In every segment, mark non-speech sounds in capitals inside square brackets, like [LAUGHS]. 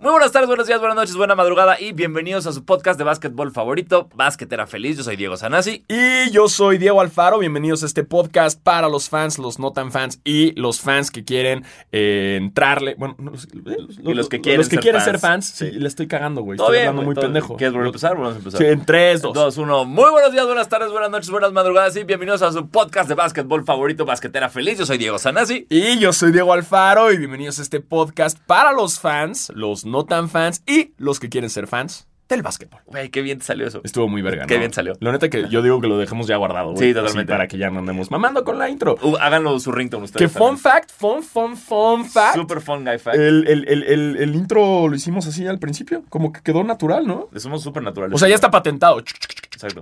Muy buenas tardes, buenos días, buenas noches, buena madrugada y bienvenidos a su podcast de básquetbol favorito, Basquetera Feliz. Yo soy Diego Sanasi. Y yo soy Diego Alfaro. Bienvenidos a este podcast para los fans, los no tan fans y los fans que quieren eh, entrarle. Bueno, no, los, los- Y los que quieren los que ser quieren fans. ser fans. Sí. Sí, le estoy cagando, güey. Todo Estoy bien, hablando muy todo- pendejo. ¿Quieres volver a empezar? Vamos a empezar. Sí, en 3, 2. 2, 1. Muy buenos días, buenas tardes, buenas noches, buenas madrugadas y bienvenidos a su podcast de básquetbol favorito, Basquetera Feliz. Yo soy Diego Sanasi. Y yo soy Diego Alfaro y bienvenidos a este podcast para los fans, los no tan fans y los que quieren ser fans del básquetbol. Güey, qué bien te salió eso. Estuvo muy verga, Qué ¿no? bien salió. Lo neta que yo digo que lo dejemos ya guardado, güey. Sí, totalmente. para que ya no andemos mamando con la intro. Uh, háganlo su ringtone Que ustedes. fun fact, fun, fun, fun fact. Super fun guy fact. El, el- el- el- intro lo hicimos así al principio, como que quedó natural, ¿no? Somos súper naturales. O sea, ya está patentado. Exacto.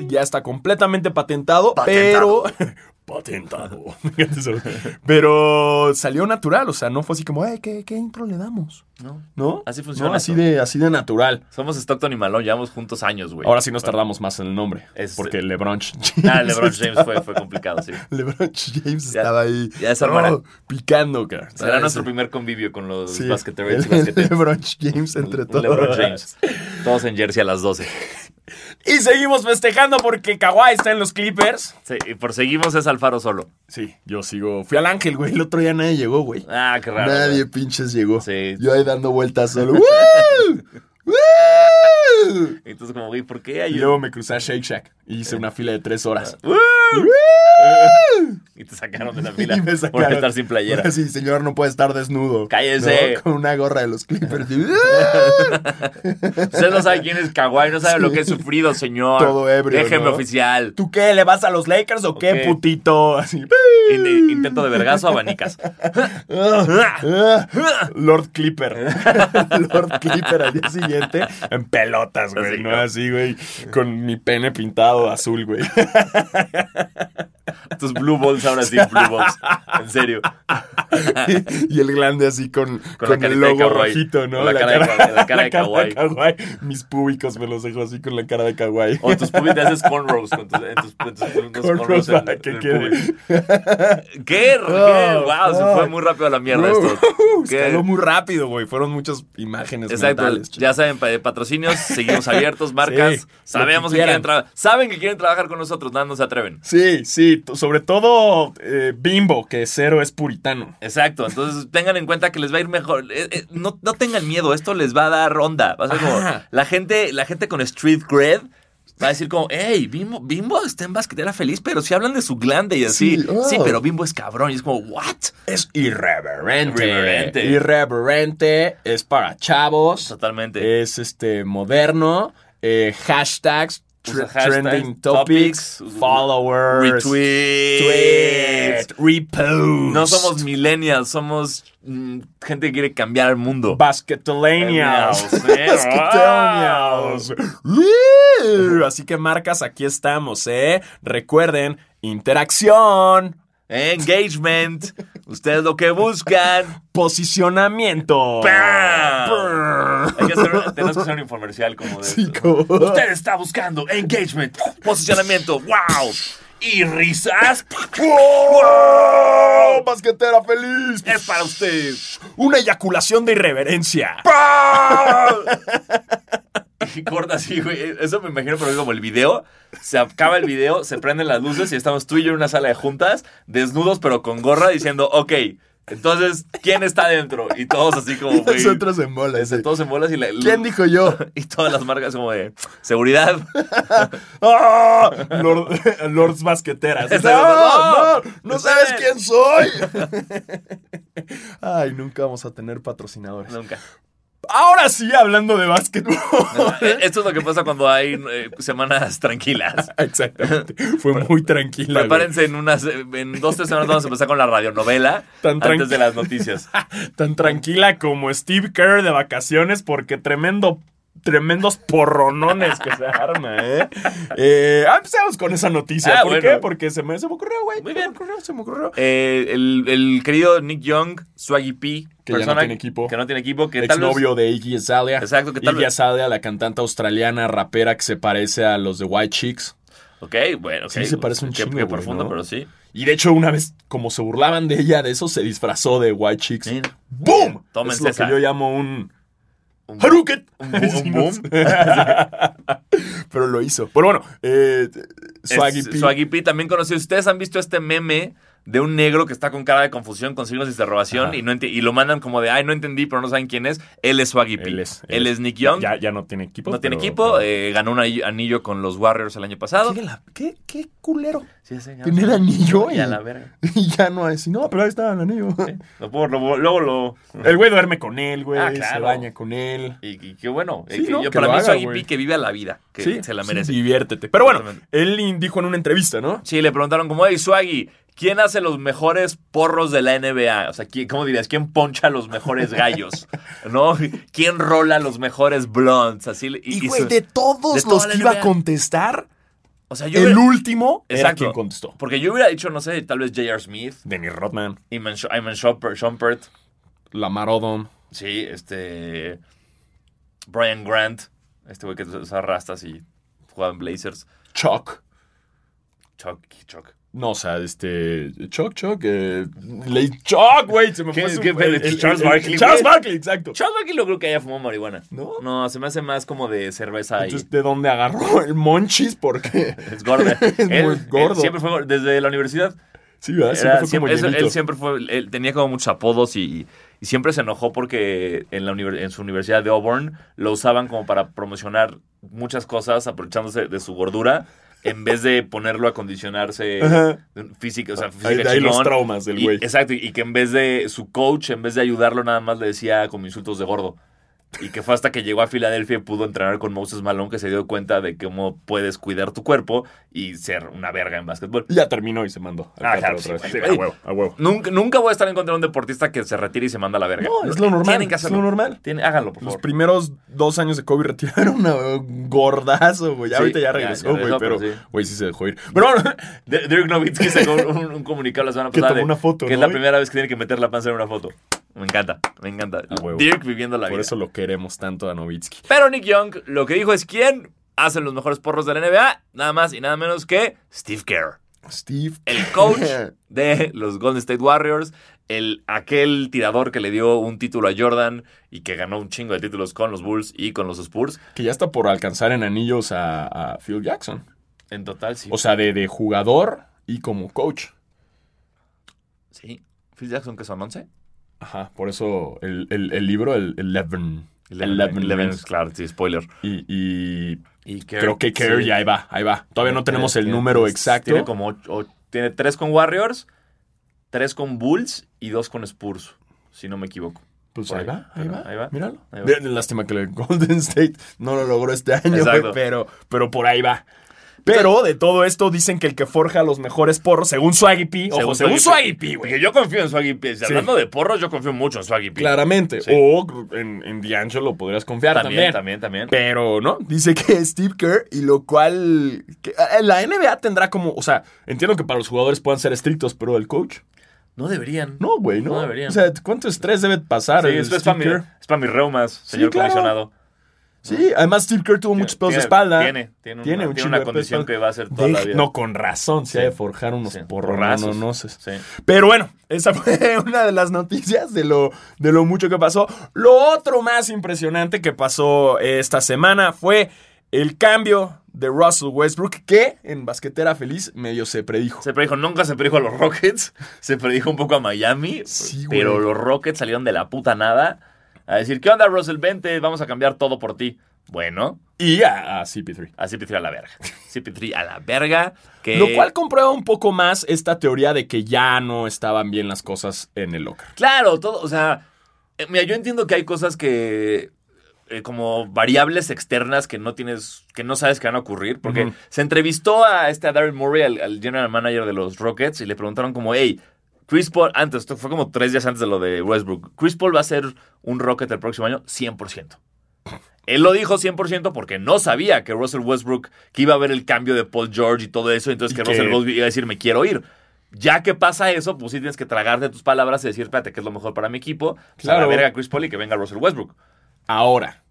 Ya está completamente patentado, Patentado. pero... [LAUGHS] patentado. [LAUGHS] pero salió natural, o sea, no fue así como, "Ay, ¿qué, qué intro le damos? No. ¿No? Así funciona No, así esto. de, así de natural. Somos Stockton y Malone, llevamos juntos años, güey. Ahora sí nos tardamos más en el nombre. Es- porque LeBron James. Ah, LeBron James fue, fue complicado, sí. [LAUGHS] LeBron James Ya- estaba ahí. ya se armará. oh, picando, cara. Será Ah, nuestro primer convivio con los Sí, basqueteros y [LAUGHS] el- basqueteros. LeBron James entre Un todos. LeBron James. Todos en jersey a las 12. Y seguimos festejando porque Kawhi está en los Clippers. Sí, y por seguimos es Alfaro solo. Sí, yo sigo. Fui al Ángel, güey. El otro día nadie llegó, güey. Ah, qué raro. nadie güey. pinches llegó. Sí. Yo ahí dando vueltas solo. [LAUGHS] ¡Woo! ¡Woo! Entonces, como, güey, ¿por qué hay luego me crucé a Shake Shack y hice una fila de tres horas. ¡Woo! Y te sacaron de la [LAUGHS] fila Y me por sacaron. estar sin playera. Sí, señor, no puede estar desnudo. Cállese. ¿no? Con una gorra de los Clippers. [LAUGHS] Usted no sabe quién es Kawhi, no sabe Sí. lo que he sufrido, señor. Todo ebrio, Déjeme ¿no? oficial. ¿Tú qué? ¿Le vas a los Lakers o qué, putito? Así. In- intento de vergazo, abanicas. [LAUGHS] Ah, Lord Clipper. Lord Clipper al día siguiente en pelotas, güey. Así, no ¿no? así, güey. Con mi pene pintado azul, güey. [LAUGHS] [LAUGHS] Tus blue balls ahora sí, blue balls. En serio. y el glande así con, Con el de logo rojito, ¿no? Con la cara de la [LAUGHS] cara de kawaii. kawaii. Mis púbicos me los dejo así con la cara de kawaii. O tus pubis te [LAUGHS] haces cornrows con tus, en tus, en tus- unos Cornrows cornrows en- para que en quede. ¿Qué? ¿Qué? Oh, wow, se oh. fue muy rápido a la mierda esto. Uh, ¿Qué? Escaló muy rápido, güey. Fueron muchas imágenes Exacto, mentales. ya saben, pa- patrocinios, seguimos abiertos, marcas, Sí, sabemos que, que quieren saben que quieren trabajar con nosotros, nada, no se atreven. Sí, sí, sobre todo eh, Bimbo, que cero es puritano. Exacto, entonces tengan en cuenta que les va a ir mejor. Eh, eh, no, no tengan miedo, esto les va a dar onda. Va a ser como Ajá. la gente, la gente con street cred va a decir como, hey, Bimbo, Bimbo está en basquetera feliz, pero si hablan de su glande y así. Sí, Sí, oh. pero Bimbo es cabrón. Y es como, what? Es irreverente. Irreverente. Irreverente, es para chavos, Totalmente. es este moderno, eh, hashtags, Trending topics, topics, followers, Retweets. tweets, reposts. No somos millennials, somos mm, gente que quiere cambiar el mundo. Basquetolenials. Woo. [LAUGHS] Así que marcas, aquí estamos, ¿eh? Recuerden, interacción, Engagement. Ustedes lo que buscan. posicionamiento. ¡Pam! Hay que hacer, tenemos que hacer un [LAUGHS] infomercial como de. Sí, esto. Usted está buscando engagement, posicionamiento, wow. Y risas. ¡Wow! ¡Basquetera feliz! Es para usted. Una eyaculación de irreverencia. Y [LAUGHS] corta así, güey. Eso me imagino, pero es como el video. Se acaba el video, se prenden las luces y estamos tú y yo en una sala de juntas, desnudos pero con gorra, diciendo, ok, entonces, ¿quién está dentro? Y todos así como, güey. Nosotros en bola. ese. Todos en bolas y la, ¿Quién dijo yo? [LAUGHS] Y todas las marcas como de seguridad. [LAUGHS] ¡Ah! Lord- Lords Basqueteras. Está ¡No! ¡No! no. ¡No sabes quién soy! Ay, nunca vamos a tener patrocinadores. Nunca. Ahora sí, hablando de básquetbol. [LAUGHS] Esto es lo que pasa cuando hay eh, semanas tranquilas. [LAUGHS] Exactamente. Fue muy tranquila. güey. Prepárense en unas, en dos, tres semanas vamos a empezar con la radionovela [LAUGHS] Tan antes de las noticias. Tan tranquila como Steve Kerr de vacaciones porque tremendo tremendos porronones que se arma, ¿eh? eh ah, empezamos con esa noticia. Ah, ¿Por bueno. qué? Porque se me, se me ocurrió, güey. Muy Se me ocurrió, se me ocurrió. Eh, el, el querido Nick Young, Swaggy P, Que ya no tiene equipo. Que no tiene equipo, que tal vez- Exnovio de Iggy Azalea. Exacto, que tal Iggy Azalea, la cantante australiana rapera que se parece a los de White Chicks. Ok, bueno, ok. Sí, se parece un chingo, profundo, ¿no? pero sí. Y de hecho, una vez, como se burlaban de ella, de eso se disfrazó de White Chicks. Mira. ¡Boom! Tómense es lo esa. que yo llamo un Un- Haruket. Un, boom. [LAUGHS] [LAUGHS] Pero lo hizo. Pero bueno, eh, Swaggy P. Swaggy P, también conocido. Ustedes han visto este meme de un negro que está con cara de confusión, con signos de interrogación, Ajá. y, no y lo mandan como de, ay, no entendí, pero no saben quién es. Él es Swaggy P. Él es, Él es Nick Young. Ya, ya no tiene equipo. no tiene equipo. pero- eh, ganó un anillo- con los Warriors el año pasado. ¿Qué, la- qué- qué culero. Sí, sí, ya Tener anillo Y y, a la verga. [LAUGHS] y ya no es. No, pero ahí está el anillo. Sí. Lo puedo- lo- luego lo. [LAUGHS] El güey duerme con él, güey. Ah, Se baña con él. Y, y qué bueno. Sí, Eh, que ¿no? yo, Que para mí, haga, Swaggy. P que vive a la vida, que sí, se la sí, merece. diviértete. Pero bueno, él dijo en una entrevista, ¿no? Sí, le preguntaron como, hey, Swaggy, ¿quién hace los mejores porros de la NBA? O sea, ¿quién- ¿cómo dirías? ¿Quién poncha los mejores [LAUGHS] gallos? ¿No? ¿Quién rola los mejores blondes? Así, Y, y güey, de todos de los que iba a contestar, o sea, yo el hubiera- último era Exacto. quien contestó. Porque yo hubiera dicho, no sé, tal vez J.R. Smith, Dennis Rodman, Iman, Iman Shumpert, Shumpert, Lamar Odom. sí, este... Brian Grant, este güey que usa rastas y jugaba en Blazers. Chuck. Chuck, Chuck. No, o sea, este. Chuck, Chuck. Eh, le- Chuck, güey. Se me ¿Qué- fue su- el- el- Charles Barkley, Charles? Barkley, exacto. Chuck aquí lo creo que haya fumado marihuana. ¿No? No, se me hace más como de cerveza y... Entonces, ¿de dónde agarró el Monchis? Porque. [LAUGHS] Es gordo. [LAUGHS] Es Él- muy él gordo. siempre fue desde la universidad. Sí, ¿verdad? Era- Siempre fue como eso- él siempre fue, él tenía como muchos apodos y, y siempre se enojó porque en, la en su universidad de Auburn lo usaban como para promocionar muchas cosas aprovechándose de su gordura en vez de ponerlo a condicionarse física, o sea, Ahí, física ahí los traumas del Y- güey. exacto, y que en vez de su coach, en vez de ayudarlo, nada más le decía como insultos de gordo. Y que fue hasta que llegó a Filadelfia y pudo entrenar con Moses Malone que se dio cuenta de cómo puedes cuidar tu cuerpo y ser una verga en básquetbol. Ya terminó y se mandó. al Ah, claro, otra sí, vez. Sí, a huevo, a huevo. Nunca, nunca voy a estar en contra de un deportista que se retire y se manda a la verga. No, es lo normal. Tienen que es hacerlo. lo normal. Tienen- háganlo, por Los favor. primeros dos años de Kobe retiraron a un gordazo, güey. Sí, ahorita ya regresó, güey, pero, güey, sí se dejó ir. Pero bueno, [LAUGHS] Dirk Nowitzki sacó un, un comunicado la semana Que pasada. tomó de- una foto, Que es la primera vez que tiene que meter la panza en una foto. Me encanta, me encanta. Dirk viviendo la por vida. eso lo queremos tanto a Novitsky. Pero Nick Young lo que dijo es quién hace los mejores porros de la NBA, nada más y nada menos que Steve Kerr. Steve. El coach de los Golden State Warriors, el, aquel tirador que le dio un título a Jordan y que ganó un chingo de títulos con los Bulls y con los Spurs. Que ya está por alcanzar en anillos a, a Phil Jackson. En total, sí. O sea, de, de jugador y como coach. sí. Phil Jackson, que son 11. Ajá, por eso el, el- el libro, el Eleven. Eleven, Eleven, claro, sí, spoiler. Y, y creo que Kerr sí. ya ahí va, ahí va. Todavía no tenemos el Tiene- número exacto. Tiene como ocho- o- tiene tres con Warriors, tres con Bulls y dos con Spurs, si no me equivoco. Pues ahí ahí. va, ahí va, Ahí va. Míralo. Ahí va. Lástima que el [LAUGHS] Golden State no lo logró este año, Exacto. [LAUGHS] pero, pero por ahí va. Pero de todo esto dicen que el que forja los mejores porros, según Swaggy P, ojo, según Swaggy P, güey. Yo confío en Swaggy P. Si Hablando de porros, yo confío mucho en Swaggy P. Claramente. Sí. O en, en D'Angelo podrías confiar también. También, también, también. Pero no, dice que [LAUGHS] Steve Kerr, y lo cual. que, la NBA tendrá como. O sea, entiendo que para los jugadores puedan ser estrictos, pero el coach. No deberían. No, güey, no. No deberían. O sea, ¿cuánto estrés debe pasar? Sí, el es Steve para, mi, Kerr? es para mis reumas, señor claro. comisionado. Sí, además Steve Kerr tuvo muchos pedos de espalda. Tiene, tiene, Tiene una, un tiene una de condición que va a ser toda la vida. No, con razón, se Sí. ha de forjar unos Sí, porrononoses. porrazos. Sí. Pero bueno, esa [LAUGHS] fue una de las noticias de lo, de lo mucho que pasó. Lo otro más impresionante que pasó esta semana fue el cambio de Russell Westbrook, que en Basquetera Feliz medio se predijo. Se predijo, nunca se predijo a los Rockets, se predijo un poco a Miami, Sí, güey. pero los Rockets salieron de la puta nada a decir, ¿qué onda Russell? Vente, vamos a cambiar todo por ti. Bueno, Y a, a CP3. a CP3 a la verga. [LAUGHS] CP3 a la verga. Que... Lo cual comprueba un poco más esta teoría de que ya no estaban bien las cosas en el locker. Claro, todo, o sea, eh, mira, yo entiendo que hay cosas que eh, como variables externas que no tienes, que no sabes que van a ocurrir, porque se entrevistó a este a Daryl Murray, al, al general manager de los Rockets, y le preguntaron como, hey, Chris Paul, antes, esto fue como tres días antes de lo de Westbrook, Chris Paul va a ser un Rocket el próximo año, 100%. Él lo dijo 100% porque no sabía que Russell Westbrook, que iba a ver el cambio de Paul George y todo eso, entonces que, que- Russell Westbrook iba a decir, me quiero ir. Ya que pasa eso, pues sí tienes que tragarte tus palabras y decir, espérate, que es lo mejor para mi equipo. Pues a la Claro. verga Chris Paul y que venga Russell Westbrook. Ahora,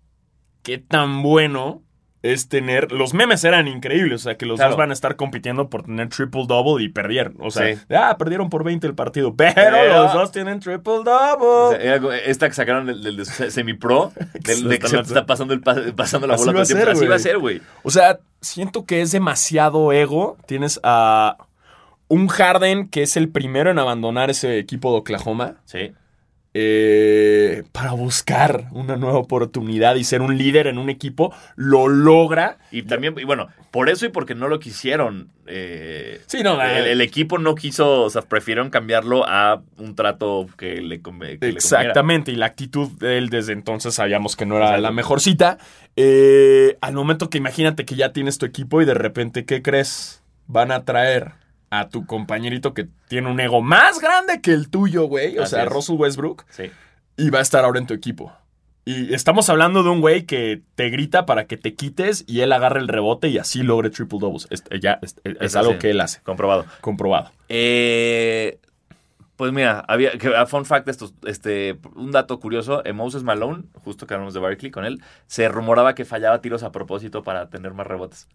¿qué tan bueno es tener. Los memes eran increíbles. O sea, que los Claro. dos van a estar compitiendo por tener triple double y perdieron. O sea, Sí. ah, perdieron por 20 el partido. Pero, Pero- los dos tienen triple O double. sea, esta que sacaron del, del de semi-pro, del [LAUGHS] de que se está pasando, el, pas- pasando la Así bola todo a el tiempo. ser, Así va a ser, güey. O sea, siento que es demasiado ego. Tienes a un Harden que es el primero en abandonar ese equipo de Oklahoma. Sí. Eh, para buscar una nueva oportunidad y ser un líder en un equipo, lo logra. Y también, y bueno, por eso y porque no lo quisieron. eh, Sí, no, el, eh, el equipo no quiso, o sea, prefirieron cambiarlo a un trato que le, conve- que le conveniera. Exactamente, y la actitud de él desde entonces sabíamos que no era Exacto. la mejor cita. Eh, al momento que imagínate que ya tienes tu equipo y de repente, ¿qué crees? Van a traer a tu compañerito que tiene un ego más grande que el tuyo, güey. O Así sea, es. Russell Westbrook. Sí. Y va a estar ahora en tu equipo. Y estamos hablando de un güey que te grita para que te quites y él agarre el rebote y así logre triple doubles. Es, ya, es, es Es algo que él hace. Comprobado. Comprobado. Eh, pues mira, había que a fun fact esto, este un dato curioso, eh, Moses Malone, justo que hablamos de Barkley con él, se rumoraba que fallaba tiros a propósito para tener más rebotes.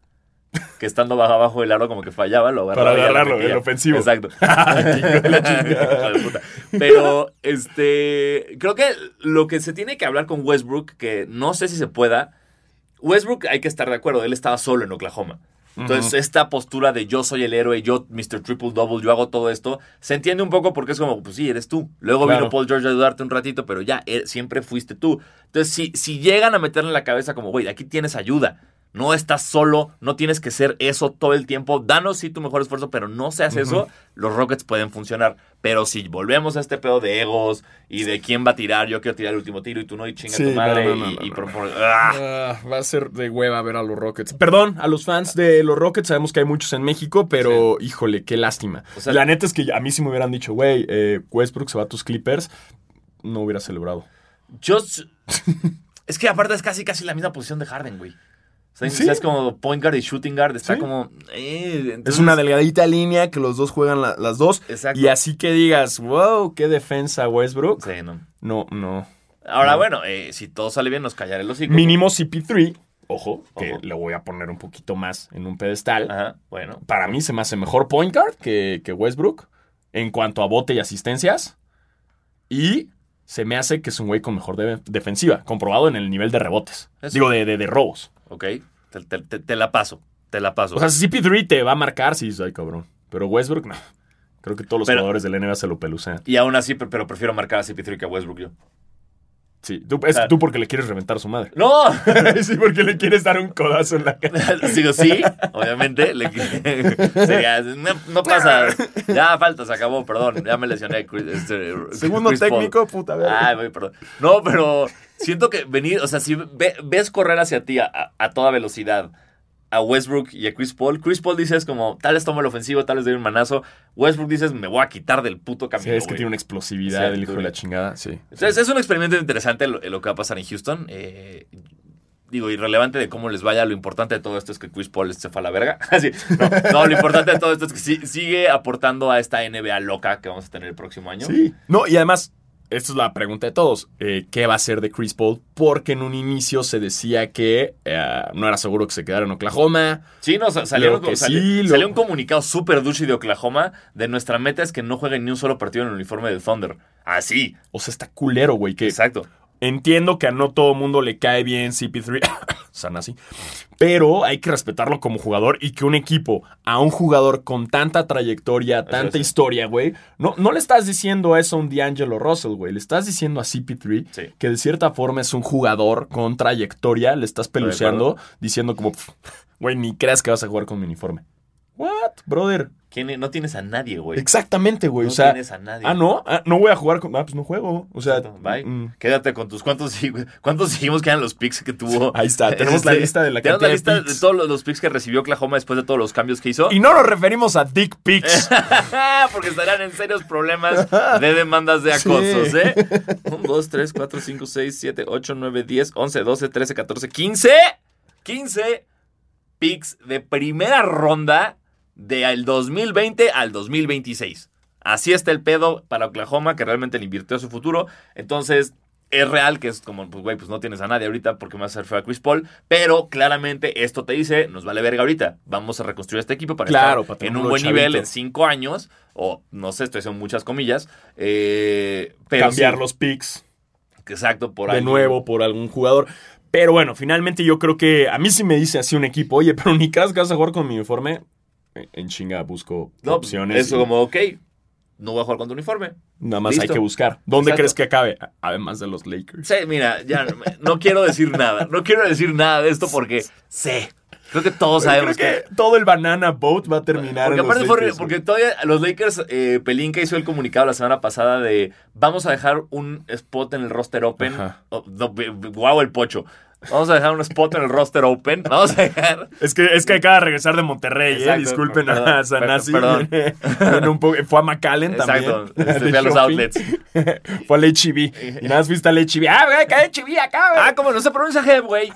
Que estando bajo abajo del aro como que fallaba, lo agarraba Para agarrarlo, el ofensivo. Exacto. [LAUGHS] [LAUGHS] Puta. Pero este creo que lo que se tiene que hablar con Westbrook que no sé si se pueda Westbrook hay que estar de acuerdo, él estaba solo en Oklahoma. Entonces, esta postura de yo soy el héroe, yo, Mr. Triple Double, yo hago todo esto, se entiende un poco porque es como, pues sí, eres tú. Luego Claro. vino Paul George a ayudarte un ratito, pero ya, eh, siempre fuiste tú. Entonces, si, si llegan a meterle en la cabeza como, güey, aquí tienes ayuda, no estás solo, no tienes que ser eso todo el tiempo, danos sí tu mejor esfuerzo, pero no seas eso, los Rockets pueden funcionar. Pero si volvemos a este pedo de egos y de quién va a tirar, yo quiero tirar el último tiro y tú no, y chinga Sí, tu madre, no, no, no, y, y va a ser de hueva ver a los Rockets. Perdón, a los fans de los Rockets, sabemos que hay muchos en México, pero híjole, qué lástima. O sea- la neta es que a mí si me hubieran dicho, güey, eh, Westbrook se va a tus Clippers, no hubiera celebrado. Yo. [LAUGHS] es que aparte es casi casi la misma posición de Harden, güey. O sea, Sí. es como point guard y shooting guard. Está Sí. como. eh, Es una delgadita línea que los dos juegan la- las dos. Exacto. Y así que digas, wow, qué defensa Westbrook. Sí, no. No, no. Ahora, No. bueno, eh, si todo sale bien, nos callaré los hocico. Mínimo CP3, ojo, que Ojo. le voy a poner un poquito más en un pedestal. Ajá, bueno. Para mí se me hace mejor point guard que, que Westbrook en cuanto a bote y asistencias. Y se me hace que es un güey con mejor de- defensiva, comprobado en el nivel de rebotes. Eso. Digo, de, de- de robos. Ok. Te, te- te- te la paso. Te la paso. O sea, CP3 te va a marcar si dices, ay, cabrón. Pero Westbrook, no. Creo que todos los Pero- jugadores del NBA se lo pelucean. y aún así, pe- pero prefiero marcar a CP3 que a Westbrook yo. Sí, tú, es sea- tú porque le quieres reventar a su madre. ¡No! [LAUGHS] sí, porque le quieres dar un codazo en la cara. [LAUGHS] Digo, sí, obviamente. le- [LAUGHS] sería, no, no pasa. Ya falta, se acabó, perdón. Ya me lesioné. Chris- este, Segundo Chris Paul. técnico, puta verga. Ay, perdón. No, pero siento que venir, o sea, si ve- ves correr hacia ti a- a toda velocidad a Westbrook y a Chris Paul, Chris Paul dices como, tal vez tomo el ofensivo, tal vez doy un manazo. Westbrook dices, me voy a quitar del puto Sí, camino. es que tiene una explosividad Sí, el hijo de la chingada, sí. Entonces, es un experimento interesante lo, lo que va a pasar en Houston. Eh, digo, irrelevante de cómo les vaya, lo importante de todo esto es que Chris Paul se fue a la verga. [LAUGHS] Así, no, no, lo importante de todo esto es que sí- sigue aportando a esta NBA loca que vamos a tener el próximo año. Sí. No, y además, esta es la pregunta de todos. eh, ¿Qué va a hacer de Chris Paul? Porque en un inicio se decía que eh, no era seguro que se quedara en Oklahoma. Sí, no, que salió- sí, lo- salió un comunicado súper douchey de Oklahoma de nuestra meta es que no jueguen ni un solo partido en el uniforme del Thunder. Así, O sea, está culero, güey. Que exacto. Entiendo que a no todo mundo le cae bien CP3. [COUGHS] Sanasi. Pero hay que respetarlo como jugador y que un equipo a un jugador con tanta trayectoria, tanta historia, güey. No, no le estás diciendo eso a un D'Angelo Russell, güey. Le estás diciendo a CP3 Sí. que de cierta forma es un jugador con trayectoria. Le estás peluceando diciendo como, "Pff, güey, ni creas que vas a jugar con mi uniforme. What, brother? ¿Quién- no tienes a nadie, güey. Exactamente, güey. No o sea, tienes a nadie. ah, no, ah, no voy a jugar con. Ah, pues no juego. O sea, Bye. mm, Quédate con tus. ¿Cuántos, ¿Cuántos seguimos que eran los picks que tuvo? [LAUGHS] Ahí está, tenemos la lista de la tenemos la lista de, picks. todos los, los picks que recibió Oklahoma después de todos los cambios que hizo. Y no nos referimos a Dick Pics. [LAUGHS] Porque estarán en serios problemas de demandas de [LAUGHS] acosos, Sí. ¿eh? 1, 2, 3, 4, 5, 6, 7, 8, 9, 10, 11, 12, 13, 14, 15. 15 picks de primera ronda del 2020 al 2026. Así está el pedo para Oklahoma, que realmente le invirtió a su futuro. Entonces, es real que es como, pues, güey, pues no tienes a nadie ahorita porque me vas a hacer feo a Chris Paul. Pero claramente esto te dice, nos vale verga ahorita. Vamos a reconstruir este equipo para Claro, estar para en un buen chavito. nivel en cinco años. O no sé, estoy haciendo muchas comillas. Eh, pero Cambiar sí, los picks Exacto, por de nuevo por algún jugador. Pero bueno, finalmente yo creo que a mí sí me dice así un equipo, oye, pero ni vas a jugar con mi uniforme. En chinga busco No, opciones. Eso y como, ok, no voy a jugar con tu uniforme. Nada más hay que buscar. ¿Dónde Exacto. crees que acabe? Además de los Lakers. Sí, mira, ya no, no quiero decir nada. No quiero decir nada de esto porque sé. Creo que todos sabemos que todo el banana boat va a terminar Porque en los aparte fue Lakers, porque todavía los Lakers, eh, Pelinka hizo el comunicado la semana pasada de vamos a dejar un spot en el roster open. Oh, no, guau el pocho. Vamos a dejar un spot en el roster open. Vamos a dejar. Es que, es que acaba de regresar de Monterrey, ¿eh? Exacto, Disculpen perdón, a Sanasi. perdón. [LAUGHS] Un fue a McAllen también. Exacto. Este, a [LAUGHS] los outlets. [LAUGHS] fue al HB. Y nada más fuiste al HB. ¡Ah, güey, hay HB acá, güey! Ah, como no se pronuncia Heb, güey.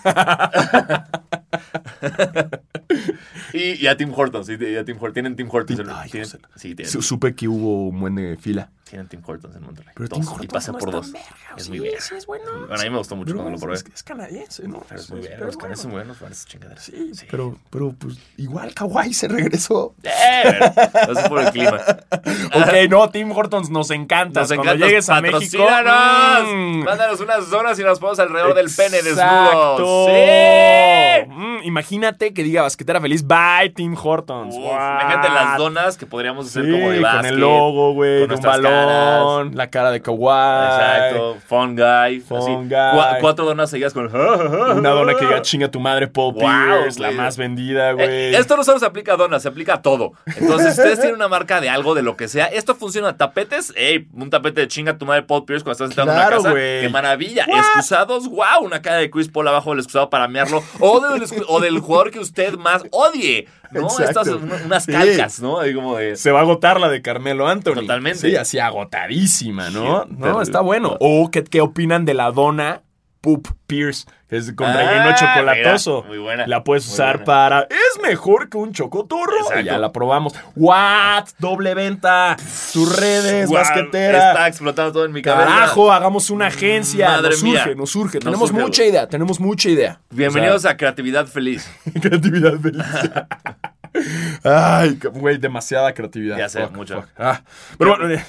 y, y a Tim Hortons. Y a Tim Hortons. Tienen Tim Hortons. Ay, tienen- sí, tienen, Supe que hubo un buen de fila. Tienen Tim Hortons en Monterrey. Pero Dos. Tim y Hortons pasé no por dos. verga, Es sí, muy sí, es bueno. Bueno, a mí me gustó mucho Pero cuando lo probé. Es, es canadiense, ¿no? Pero es muy bien. Los canes son buenos para esas chingaderas. Sí, Pero, pero pues igual Kawhi se regresó. [LAUGHS] Eh, por el clima. [LAUGHS] ok, no, Tim Hortons nos encanta. Nos Cuando encanta. llegues a México. Mm, Mándanos unas zonas y nos ponemos alrededor del pene desnudo. ¡Sí! Mm, imagínate que diga basquetera feliz. Bye, Tim Hortons. Uf, imagínate las donas que podríamos hacer Sí, como de con básquet. el logo, güey, con con un balón, caras. la cara de Kawhi. Exacto. Fun guy. Fun así. guy. Cua- cuatro donas seguidas con. Una dona que diga chinga tu madre, Paul Wow, Pierce, la güey. más vendida, güey. Eh, esto no solo se aplica a donas, se aplica a todo. Entonces, si ustedes tienen una marca de algo, de lo que sea, esto funciona. Tapetes, ey, un tapete de chinga tu madre Paul Pierce cuando estás entrando Claro, a una casa. güey. ¡Qué maravilla! What? Excusados, wow, una cara de Chris Paul abajo del excusado para mearlo. O del, excu- o del jugador que usted más odie. ¿No? Exacto. Estas unas Sí. calcas, ¿no? Ahí como de. Se va a agotar la de Carmelo Anthony. Totalmente. Sí, así agotadísima, ¿no? No, está bueno. O ¿qué, qué opinan de la dona Poop Pierce? Que es con Ah, relleno chocolatoso. mira, muy buena, La puedes usar para. Es mejor que un chocotorro. Exacto. Ya la probamos. What? Doble venta. Tus redes, Guau, basquetera. Está explotando todo en mi cabeza. Carajo, hagamos una agencia. Madre nos mía. surge, nos surge. Nos tenemos surge, mucha idea, tenemos mucha idea. Bienvenidos a Creatividad Feliz. [LAUGHS] creatividad feliz. [LAUGHS] Ay, güey, demasiada creatividad. Ya sé, Fuck, mucho. fuck. Ah, pero bueno, eh,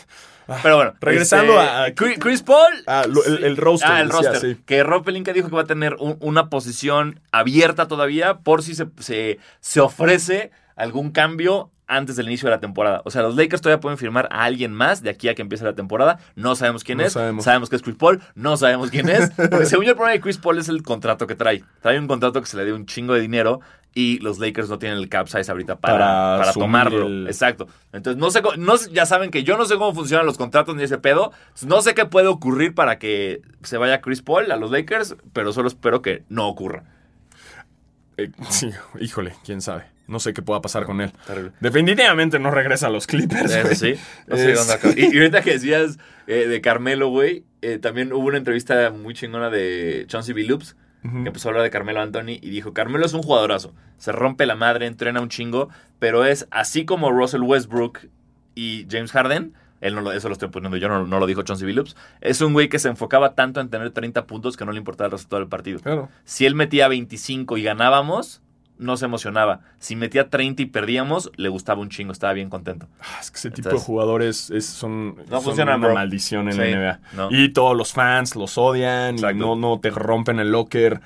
Pero bueno. Regresando este, a- Chris, Chris Paul. Ah, lo- el- el roster, Ah, el roster. sí. Que Rob Pelinka dijo que va a tener un- una posición abierta todavía por si se, se, se ofrece algún cambio antes del inicio de la temporada. O sea, los Lakers todavía pueden firmar a alguien más de aquí a que empiece la temporada. No sabemos quién No es. sabemos. que es Chris Paul. No sabemos quién es. [LAUGHS] Porque según yo, el problema de Chris Paul es el contrato que trae. Trae un contrato que se le dio un chingo de dinero y los Lakers no tienen el cap size ahorita para, Para tomarlo. el- Exacto. Entonces, no sé, no, ya saben que yo no sé cómo funcionan los contratos ni ese pedo. No sé qué puede ocurrir para que se vaya Chris Paul a los Lakers, pero solo espero que no ocurra. Eh, sí, híjole, quién sabe. No sé qué pueda pasar con él. Terrible. Definitivamente no regresa a los Clippers. Eso sí. No sé Es- dónde acaba. Y, y ahorita que decías eh, de Carmelo, güey, eh, también hubo una entrevista muy chingona de Chauncey Billups Que empezó a hablar de Carmelo Anthony y dijo, Carmelo es un jugadorazo, se rompe la madre, entrena un chingo, pero es así como Russell Westbrook y James Harden, él no lo, eso lo estoy poniendo yo, no, no lo dijo Chauncey Billups, es un güey que se enfocaba tanto en tener 30 puntos que no le importaba el resultado del partido. Claro. Si él metía 25 y ganábamos, no se emocionaba. Si metía 30 y perdíamos, le gustaba un chingo, estaba bien contento. Ah, es que ese tipo de jugadores es- son, No son una bro. maldición en Sí, la NBA. no. Y todos los fans los odian y no, no te rompen el locker.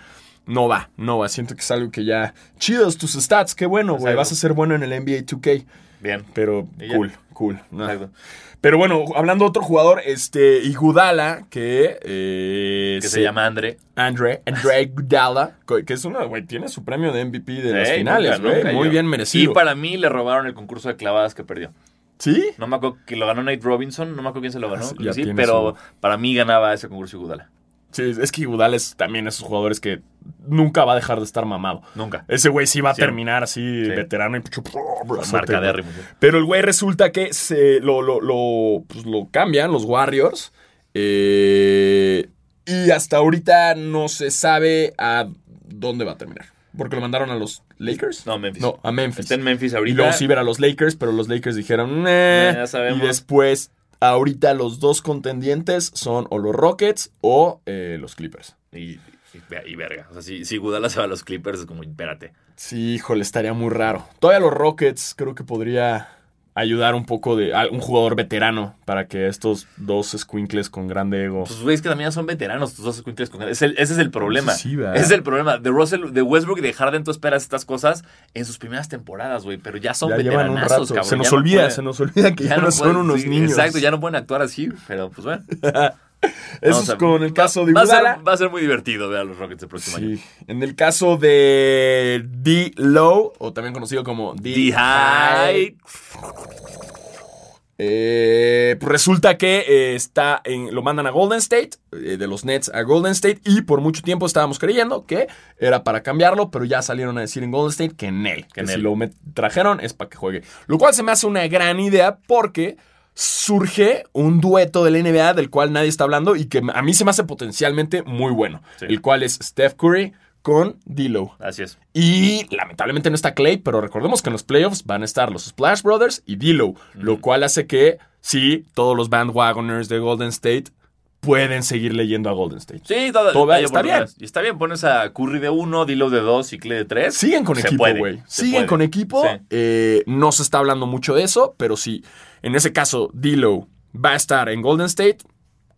No va, no va. Siento que es algo que ya. Chidos tus stats, qué bueno, güey. Vas a ser bueno en el NBA 2K. Bien. Pero cool, cool. Exacto. Pero bueno, hablando de otro jugador, este, Igudala, que, eh, Que se llama Andre. Andre, Andre [LAUGHS] Iguodala, co- que es una, güey, tiene su premio de MVP de las Ey, finales, nunca, güey. Muy yo. bien merecido. Y para mí le robaron el concurso de clavadas que perdió. ¿Sí? No me acuerdo que lo ganó Nate Robinson, no me acuerdo quién se lo ganó. Ah, sí, pero su- para mí ganaba ese concurso Igudala. Sí, es que Iguodala es también esos jugadores que nunca va a dejar de estar mamado. Nunca. Ese güey sí va a Sí. terminar así, veterano y Marca de ritmo. Pero el güey resulta que se lo, lo, lo, pues, lo cambian los Warriors. eh, y hasta ahorita no se sabe a dónde va a terminar. Porque lo mandaron a los Lakers. No, Memphis. No, a Memphis. Está en Memphis y ahorita. luego sí ver a los Lakers, pero los Lakers dijeron, Ya sabemos. Y después ahorita los dos contendientes son o los Rockets o eh, los Clippers. Y, y, y verga. O sea, si, si Gudala se va a los Clippers, es como, espérate. Sí, híjole, estaría muy raro. Todavía los Rockets creo que podría ayudar un poco de a un jugador veterano para que estos dos squinkles con grande ego. Pues, güey, es que también son veteranos, tus dos squinkles con es el- Ese es el problema. Sí, ese es el problema. De Russell, de Westbrook y de Harden, tú esperas estas cosas en sus primeras temporadas, güey. Pero ya son ya un rato. cabrón. se nos ya no olvida, pueden- se nos olvida que ya, no son pueden- unos sí, niños. Exacto, ya no pueden actuar así, pero pues bueno. [LAUGHS] Eso es con el caso de va a, ser, Iguodala. va a ser muy divertido ver a los Rockets el próximo año. En el caso de D. Low, o también conocido como. D-High. Eh, pues resulta que eh, está en, lo mandan a Golden State, eh, de los Nets a Golden State, y por mucho tiempo estábamos creyendo que era para cambiarlo, pero ya salieron a decir en Golden State que en él, que en si él. lo trajeron es para que juegue. Lo cual se me hace una gran idea porque surge un dueto del NBA del cual nadie está hablando y que a mí se me hace potencialmente muy bueno, Sí. el cual es Steph Curry con D'Lo. Así es. Y lamentablemente no está Clay, pero recordemos que en los playoffs van a estar los Splash Brothers y D'Lo, lo cual hace que sí, todos los bandwagoners de Golden State pueden seguir leyendo a Golden State. Sí, todo, Todo está oportunidades. Y está bien, pones a Curry de uno, Dilo de dos y Clay de tres. Siguen con Se equipo, güey. Siguen puede. con equipo. Sí. Eh, no se está hablando mucho de eso, pero sí. En ese caso, D'Lo va a estar en Golden State.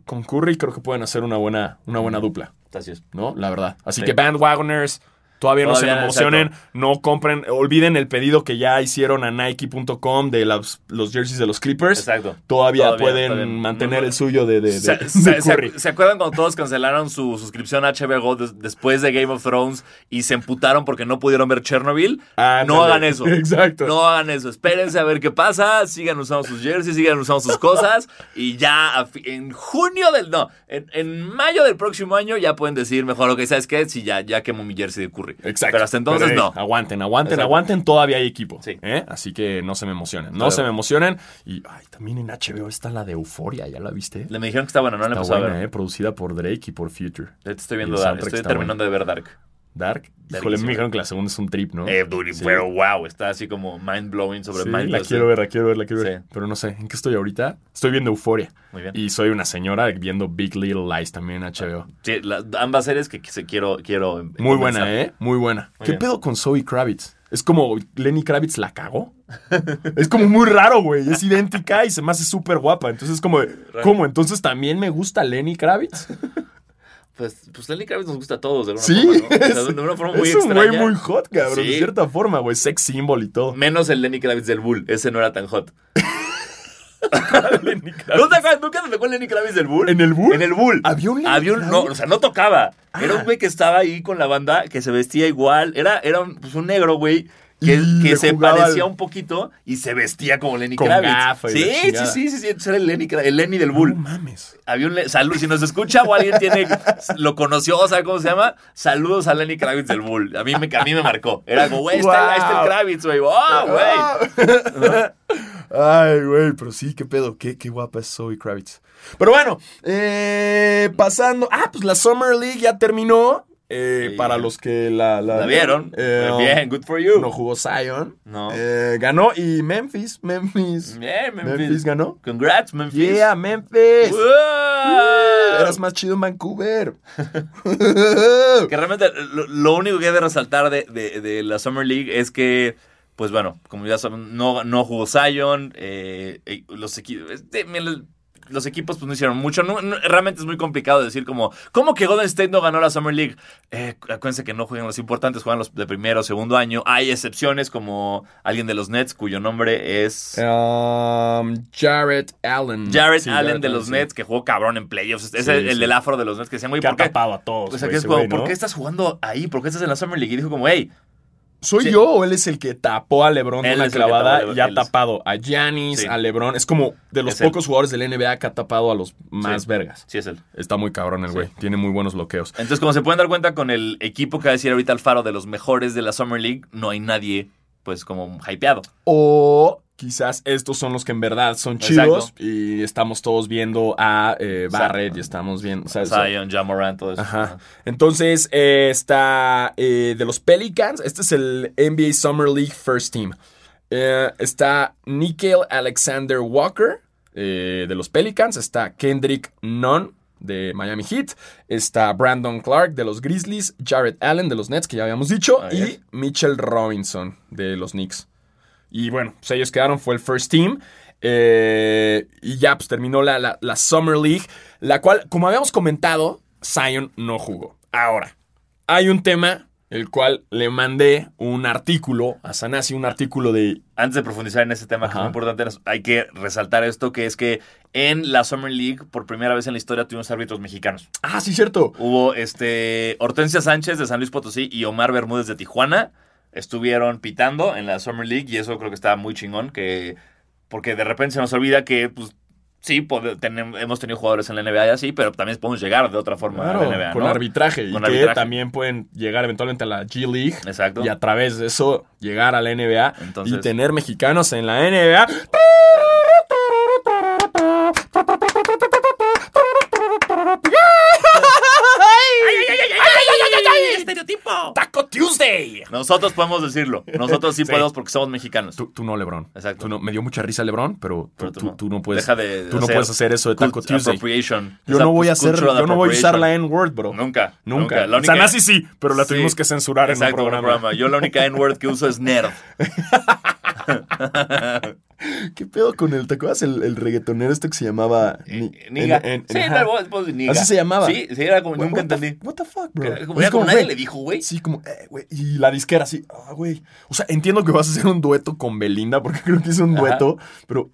Con Curry creo que pueden hacer una buena, una buena dupla, Así es. ¿no? La verdad. Así Sí. que bandwagoners, todavía no se emocionen. No compren, olviden el pedido que ya hicieron a Nike.com de los, los jerseys de los Clippers. Exacto. Todavía, Todavía, pueden mantener No, el suyo de, Se, de se- se- Curry. ¿se acuerdan cuando todos cancelaron su suscripción a HBO des- después de Game of Thrones y se emputaron porque no pudieron ver Chernobyl? Ándale. no hagan eso. [LAUGHS] Exacto. No hagan eso. Espérense a ver qué pasa. Sigan usando sus jerseys, sigan usando sus cosas. y ya a en junio del. No, en, en mayo del próximo año ya pueden decir mejor, ok, ¿sabes qué? Si ya, ya quemo mi jersey de Curry. Exacto. Pero hasta entonces Pero, no. Aguanten, aguanten, Exacto. aguanten. Todavía hay equipo. Sí. ¿eh? Así que no se me emocionen. No Claro. se me emocionen. Y ay, también en HBO está la de Euforia. ¿Ya la viste? Le me dijeron que está buena, no la Está empezó a buena, ver. ¿eh? Producida por Drake y por Future. Ya te estoy viendo Dark. Estoy terminando de ver Dark. Dark. Híjole, me dijeron que la segunda es un trip, ¿no? Eh, Sí. pero wow, está así como mind blowing sobre Sí, mind la quiero ver, la quiero ver, la quiero ver. Sí. Pero no sé, ¿en qué estoy ahorita? Estoy viendo Euforia. Muy bien. Y soy una señora viendo Big Little Lies también en HBO. Sí, la- ambas series que, quiero, quiero Muy comenzar. buena, ¿eh? Muy buena. Muy ¿Qué bien. pedo con Zoe Kravitz? Es como Lenny Kravitz la cagó. [LAUGHS] es como muy raro, güey. Es idéntica y se me hace súper guapa. Entonces es como, de, ¿cómo? Entonces también me gusta Lenny Kravitz. Pues, pues Lenny Kravitz nos gusta a todos de alguna Sí, forma, ¿no? O sea, es, de una forma muy es un güey muy hot, cabrón. De cierta forma, güey. Sex symbol y todo. Menos el Lenny Kravitz del Bull. Ese no era tan hot. [LAUGHS] Lenny Kravitz. ¿No te acuerdas? ¿Nunca te tocó el Lenny Kravitz del Bull? ¿En el Bull? En el Bull. ¿Había un Lenny Había un- No, o sea, no tocaba. Era Ah. un güey que estaba ahí con la banda, que se vestía igual. Era, era un, pues, un negro, güey. Que, se parecía al- un poquito y se vestía como Lenny Con Kravitz. gafa y sí, sí, sí, sí, sí, era el Lenny, el Lenny del Bull. No mames. Había un salud, si nos escucha o alguien tiene lo conoció o sabe cómo se llama, saludos a Lenny Kravitz del Bull. A mí me, a mí me marcó. Era como, güey, ahí está, Wow. el Kravitz, güey. ¡Oh, güey! Ay, güey, pero sí, qué pedo, qué, qué guapa es Zoe Kravitz. Pero bueno, eh, pasando. Ah, pues la Summer League ya terminó. Eh, Sí. Para los que la, ¿La vieron? eh, Bien, good for you. No jugó Zion. No. Eh, ganó y Memphis, Memphis. Bien, Memphis. Memphis. ganó. Congrats, Memphis. Yeah, Memphis. ¡Wow! Eras más chido en Vancouver. [LAUGHS] Que realmente lo, lo único que he de resaltar de, de- de la Summer League es que, pues bueno, como ya saben, no, no jugó Zion, eh, eh, los, equi- este, los equipos pues no hicieron mucho. No- no- realmente es muy complicado decir como, ¿cómo que Golden State no ganó la Summer League? Eh, acuérdense que no juegan los importantes, juegan los de primero o segundo año. Hay excepciones como alguien de los Nets cuyo nombre es... Um, Jared Allen. Jared Sí, Allen Jared de los. Nets, que jugó cabrón en playoffs. Es Sí, el, el del afro de los Nets que decían, güey, ¿por qué? a todos. O sea, que es güey, ¿por qué estás jugando ahí? ¿Por qué estás en la Summer League? Y dijo como, hey, ¿Soy Sí. yo o él es el que tapó a LeBron Él una tapó clavada y ha tapado a Giannis, Sí. a LeBron? Es como de los Es él. pocos jugadores del NBA que ha tapado a los más Sí. vergas. sí es él. Está muy cabrón el güey. Tiene muy buenos bloqueos. Entonces, como se pueden dar cuenta con el equipo que va a decir ahorita Alfaro de los mejores de la Summer League, no hay nadie, pues, como hypeado. O quizás estos son los que en verdad son Exacto. chidos y estamos todos viendo a eh, Barrett y estamos viendo... o sea, eso- Zion, Ja Morant, todo eso. Ajá. Entonces eh, está eh, de los Pelicans. Este es el NBA Summer League First Team. Eh, está Nickel Alexander Walker, eh, de los Pelicans, está Kendrick Nunn de Miami Heat, está Brandon Clark de los Grizzlies, Jared Allen de los Nets, que ya habíamos dicho, y. Mitchell Robinson de los Knicks. Y bueno, pues ellos quedaron, fue el first team. eh, y ya pues terminó la, la- la Summer League, la cual, como habíamos comentado, Zion no jugó. Ahora, hay un tema, el cual le mandé un artículo a Sanasi, un artículo de... Antes de profundizar en ese tema que es muy importante, hay que resaltar esto, que es que en la Summer League, por primera vez en la historia, tuvimos árbitros mexicanos. Ah, sí, cierto. Hubo este Hortensia Sánchez de San Luis Potosí y Omar Bermúdez de Tijuana. Estuvieron pitando en la Summer League y eso creo que está muy chingón, que porque de repente se nos olvida que, pues, sí, pode- tenem- hemos tenido jugadores en la NBA y así, pero también podemos llegar de otra forma Claro, a la NBA, con ¿no? arbitraje. Con y que también pueden llegar eventualmente a la G League. Exacto. Y a través de eso llegar a la NBA Entonces- y tener mexicanos en la NBA. Estereotipo! ¡Taco Tuesday! Nosotros podemos decirlo. Nosotros sí, [LAUGHS] Sí. podemos porque somos mexicanos. Tú, tú no, Lebron. Exacto. Tú no- me dio mucha risa Lebron, pero, Pero tú, tú- tú no puedes. Deja de tú no hacer puedes hacer eso de Taco Tuesday. appropriation. Yo no voy a hacer, yo no voy a usar la. N-word, bro. Nunca. Nunca. La única- Sanasi sí, pero la Sí. tuvimos que censurar Exacto, en un programa. Yo la única N-word que uso es nerd. [LAUGHS] [LAUGHS] [LAUGHS] ¿Qué pedo con el, te acuerdas el, el reggaetonero este que se llamaba Ni- Niga. en- en- sí, vos- vos, niga. Así se llamaba. Sí, sí, era como, nunca what the entendí. f- What the fuck, bro? Era como, Es era como como, nadie le dijo, güey. Sí, como, eh, güey. Y la disquera así, ah, güey. O sea, entiendo que vas a hacer un dueto con Belinda, porque creo que es un Ajá. dueto, pero.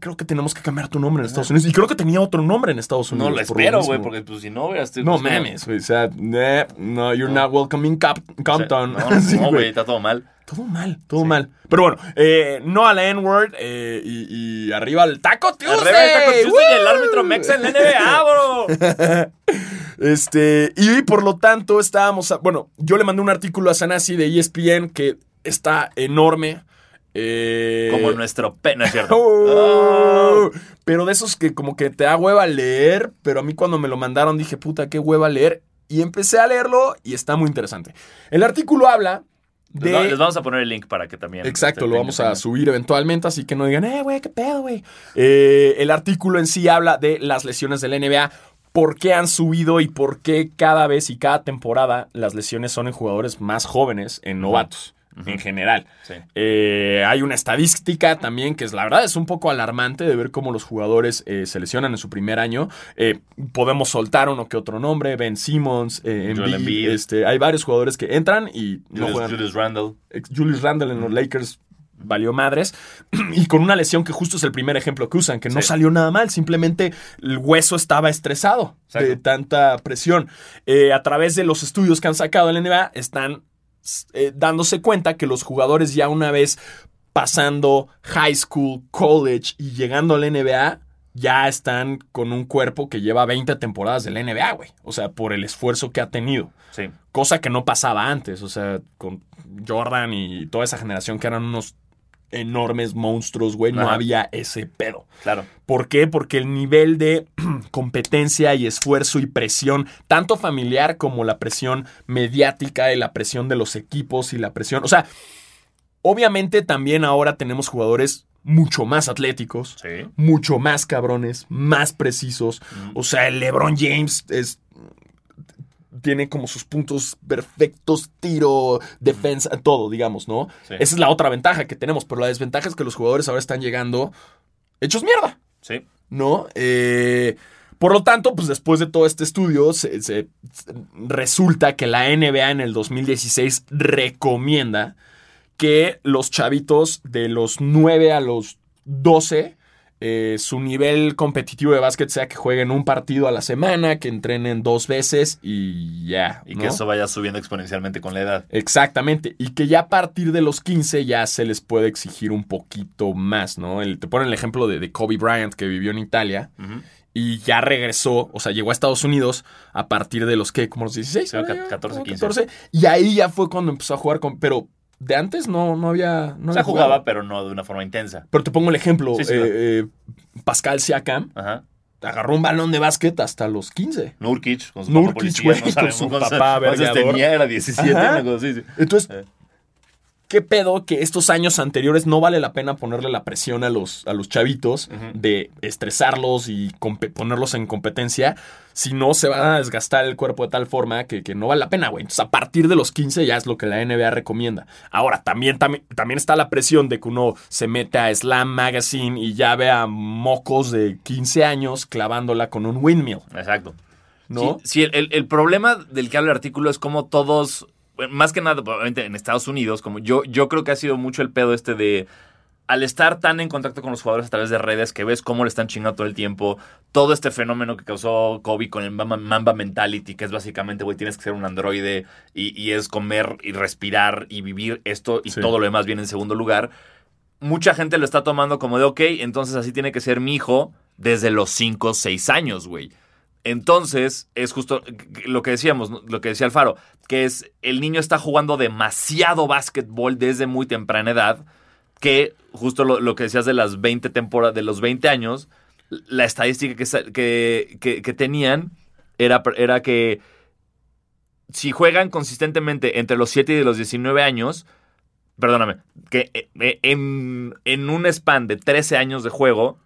Creo que tenemos que cambiar tu nombre en Estados Unidos. Y creo que tenía otro nombre en Estados Unidos. No lo espero, güey, porque pues si no, estoy... No mames, güey. O sea, eh, no, you're not welcome in Cap- o sea, Compton. No, [LAUGHS] Sí, no, güey, está todo mal. Todo mal, todo Sí. mal. Pero bueno, eh, no a la N-word eh, y, y arriba al Taco Tuesday. Está con Tuesday y el árbitro mexa en la NBA, bro. [LAUGHS] Este, y por lo tanto estábamos, a- bueno, yo le mandé un artículo a Sanasi de ESPN que está enorme. Eh, Como nuestro pe... No es cierto. Oh, [LAUGHS] Pero de esos que como que te da hueva leer, pero a mí cuando me lo mandaron dije, puta, qué hueva leer. Y empecé a leerlo y está muy interesante. El artículo habla Les, va- de... les vamos a poner el link para que también... Exacto, este, lo vamos a subir eventualmente, así que no digan, eh, güey, qué pedo, güey. Eh, el artículo en sí habla de las lesiones del NBA, por qué han subido y por qué cada vez y cada temporada las lesiones son en jugadores más jóvenes, en novatos, en general. Sí. Eh, hay una estadística también que es la verdad es un poco alarmante de ver cómo los jugadores eh, se lesionan en su primer año. Eh, podemos soltar uno que otro nombre, Ben Simmons, eh, Embiid, Embiid. este, hay varios jugadores que entran y no Julius, juegan. Julius Randle. Julius Randle en los Lakers valió madres [CLEARS THROAT] y con una lesión que justo es el primer ejemplo que usan, que no Sí. salió nada mal, simplemente el hueso estaba estresado Exacto. de tanta presión. Eh, a través de los estudios que han sacado en la NBA están eh, dándose cuenta que los jugadores ya una vez pasando high school, college y llegando a la NBA ya están con un cuerpo que lleva 20 temporadas de la NBA, güey. O sea, por el esfuerzo que ha tenido. Sí. Cosa que no pasaba antes, o sea, con Jordan y toda esa generación que eran unos enormes monstruos, güey, no Ajá. había ese pedo. Claro. ¿Por qué? Porque el nivel de [CLEARS THROAT] competencia y esfuerzo y presión, tanto familiar como la presión mediática y la presión de los equipos y la presión, o sea, obviamente también ahora tenemos jugadores mucho más atléticos, Sí. mucho más cabrones, más precisos. Mm. O sea, el LeBron James es tiene como sus puntos perfectos, tiro, defensa, todo, digamos, ¿no? Sí. Esa es la otra ventaja que tenemos, pero la desventaja es que los jugadores ahora están llegando hechos mierda, Sí. ¿no? Eh, por lo tanto, pues después de todo este estudio, se- se- resulta que la NBA en el 2016 recomienda que los chavitos de los 9 a los 12, eh, su nivel competitivo de básquet sea que jueguen un partido a la semana, que entrenen dos veces y ya. Y ¿no? que eso vaya subiendo exponencialmente con la edad. Exactamente, y que ya a partir de los 15 ya se les puede exigir un poquito más, ¿no? El- te ponen el ejemplo de, de Kobe Bryant que vivió en Italia y ya regresó, o sea, llegó a Estados Unidos a partir de los que, como los 16, Sí, ¿no? ca- Ya, 14, como 15. 14, y ahí ya fue cuando empezó a jugar con, pero de antes no, no había, no o sea, había jugaba, jugado. pero no de una forma intensa. Pero te pongo el ejemplo, Sí, sí, eh, eh, Pascal Siakam Ajá. agarró un balón de básquet hasta los 15. Nurkic, con su Nurkic, papá no con su papá cuántos vergador. tenía, era 17, Ajá. una cosa así, sí. Entonces, Eh. ¿Qué pedo que estos años anteriores no vale la pena ponerle la presión a los, a los chavitos de estresarlos y ponerlos en competencia? Si no, se va a desgastar el cuerpo de tal forma que, no vale la pena, güey. Entonces, a partir de los 15 ya es lo que la NBA recomienda. Ahora, también, también, también está la presión de que uno se mete a Slam Magazine y ya vea mocos de 15 años clavándola con un windmill. Exacto. ¿No? Sí, el, el, problema del que habla el artículo es como todos más que nada, obviamente en Estados Unidos, como yo, yo creo que ha sido mucho el pedo este de al estar tan en contacto con los jugadores a través de redes, que ves cómo le están chingando todo el tiempo, todo este fenómeno que causó Kobe con el Mamba, Mentality, que es básicamente, güey, tienes que ser un androide y, es comer y respirar y vivir esto y todo lo demás viene en segundo lugar. Mucha gente lo está tomando como de, ok, entonces así tiene que ser mi hijo desde los 5 o 6 años, güey. Entonces, es justo lo que decíamos, lo que decía Alfaro, que es el niño está jugando demasiado básquetbol desde muy temprana edad, que justo lo, que decías de las 20 temporadas, de los 20 años, la estadística que, que, tenían era, era, que si juegan consistentemente entre los 7 y los 19 años, perdóname, que eh, en, en un span de 13 años de juego,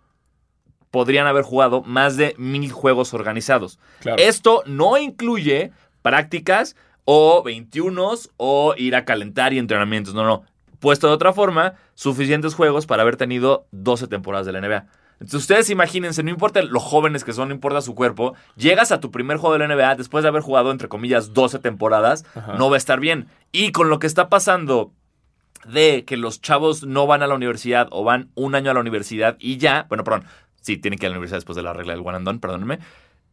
podrían haber jugado más de mil juegos organizados. Esto no incluye prácticas o 21 o ir a calentar y entrenamientos. No, no. Puesto de otra forma, suficientes juegos para haber tenido 12 temporadas de la NBA. Entonces ustedes imagínense, no importa lo jóvenes que son, no importa su cuerpo, llegas a tu primer juego de la NBA después de haber jugado, entre comillas, 12 temporadas, no va a estar bien. Y con lo que está pasando de que los chavos no van a la universidad o van un año a la universidad y ya, bueno, perdón, Sí, tiene que ir a la universidad después de la regla del one and done, perdónenme.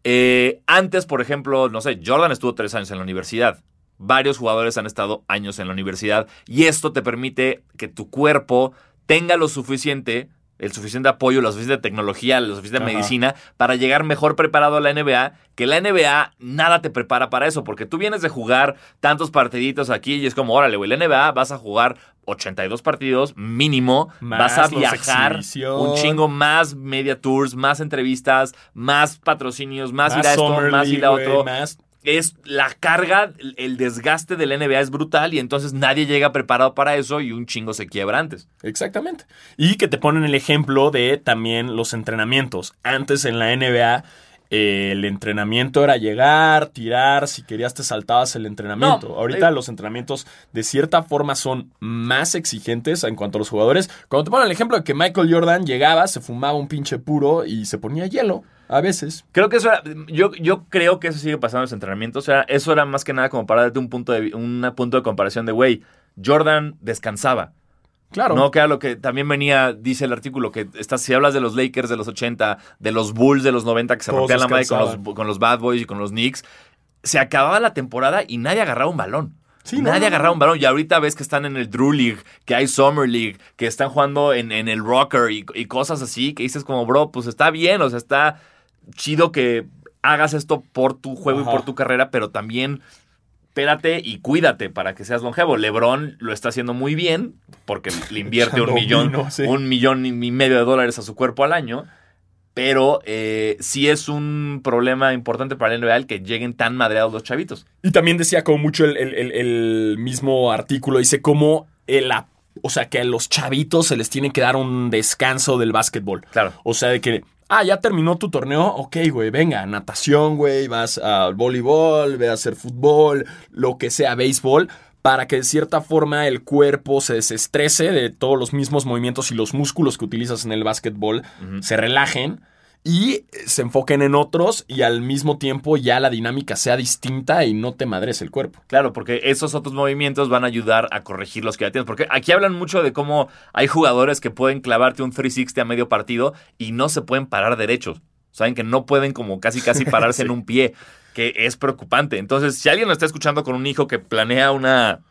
Eh, antes, por ejemplo, no sé, Jordan estuvo tres años en la universidad. Varios jugadores han estado años en la universidad y esto te permite que tu cuerpo tenga lo suficiente el suficiente apoyo, la suficiente tecnología, la suficiente medicina para llegar mejor preparado a la NBA, que la NBA nada te prepara para eso, porque tú vienes de jugar tantos partiditos aquí y es como, órale, güey, la NBA vas a jugar 82 partidos mínimo, vas a viajar un chingo más media tours, más entrevistas, más patrocinios, más, ir a esto, más ir a otro. más es la carga, el desgaste del NBA es brutal y entonces nadie llega preparado para eso y un chingo se quiebra antes. Exactamente. Y que te ponen el ejemplo de también los entrenamientos. Antes en la NBA eh, el entrenamiento era llegar, tirar, si querías te saltabas el entrenamiento. Ahorita los entrenamientos de cierta forma son más exigentes en cuanto a los jugadores. Cuando te ponen el ejemplo de que Michael Jordan llegaba, se fumaba un pinche puro y se ponía hielo. A veces. Creo que eso era. Yo, yo creo que eso sigue pasando en los entrenamientos. O sea, eso era más que nada como para darte un punto de, un punto de comparación de, güey, Jordan descansaba. Claro. No, que era lo que también venía, dice el artículo, que estás, si hablas de los Lakers de los 80, de los Bulls de los 90 que se rompían la madre con los, con los Bad Boys y con los Knicks, se acababa la temporada y nadie agarraba un balón. Nadie agarraba un balón. Y ahorita ves que están en el Drew League, que hay Summer League, que están jugando en, en el Rocker y, y, cosas así, que dices como, bro, pues está bien, o sea, está chido que hagas esto por tu juego y por tu carrera, pero también espérate y cuídate para que seas longevo. LeBron lo está haciendo muy bien porque le invierte [LAUGHS] un millón, un millón y medio de dólares a su cuerpo al año. Pero eh, sí es un problema importante para el NBA que lleguen tan madreados los chavitos. Y también decía como mucho el, mismo artículo, dice como el o sea, que a los chavitos se les tiene que dar un descanso del básquetbol. Claro. O sea, de que Ah, ya terminó tu torneo. Ok, güey, venga, natación, güey, vas al voleibol, ve a hacer fútbol, lo que sea, béisbol, para que de cierta forma el cuerpo se desestrese de todos los mismos movimientos y los músculos que utilizas en el básquetbol se relajen y se enfoquen en otros y al mismo tiempo ya la dinámica sea distinta y no te madres el cuerpo. Claro, porque esos otros movimientos van a ayudar a corregir los que ya tienes. Porque aquí hablan mucho de cómo hay jugadores que pueden clavarte un 360 a medio partido y no se pueden parar derechos. Saben que no pueden como casi casi [LAUGHS] pararse en un pie, que es preocupante. Entonces, si alguien lo está escuchando con un hijo que planea una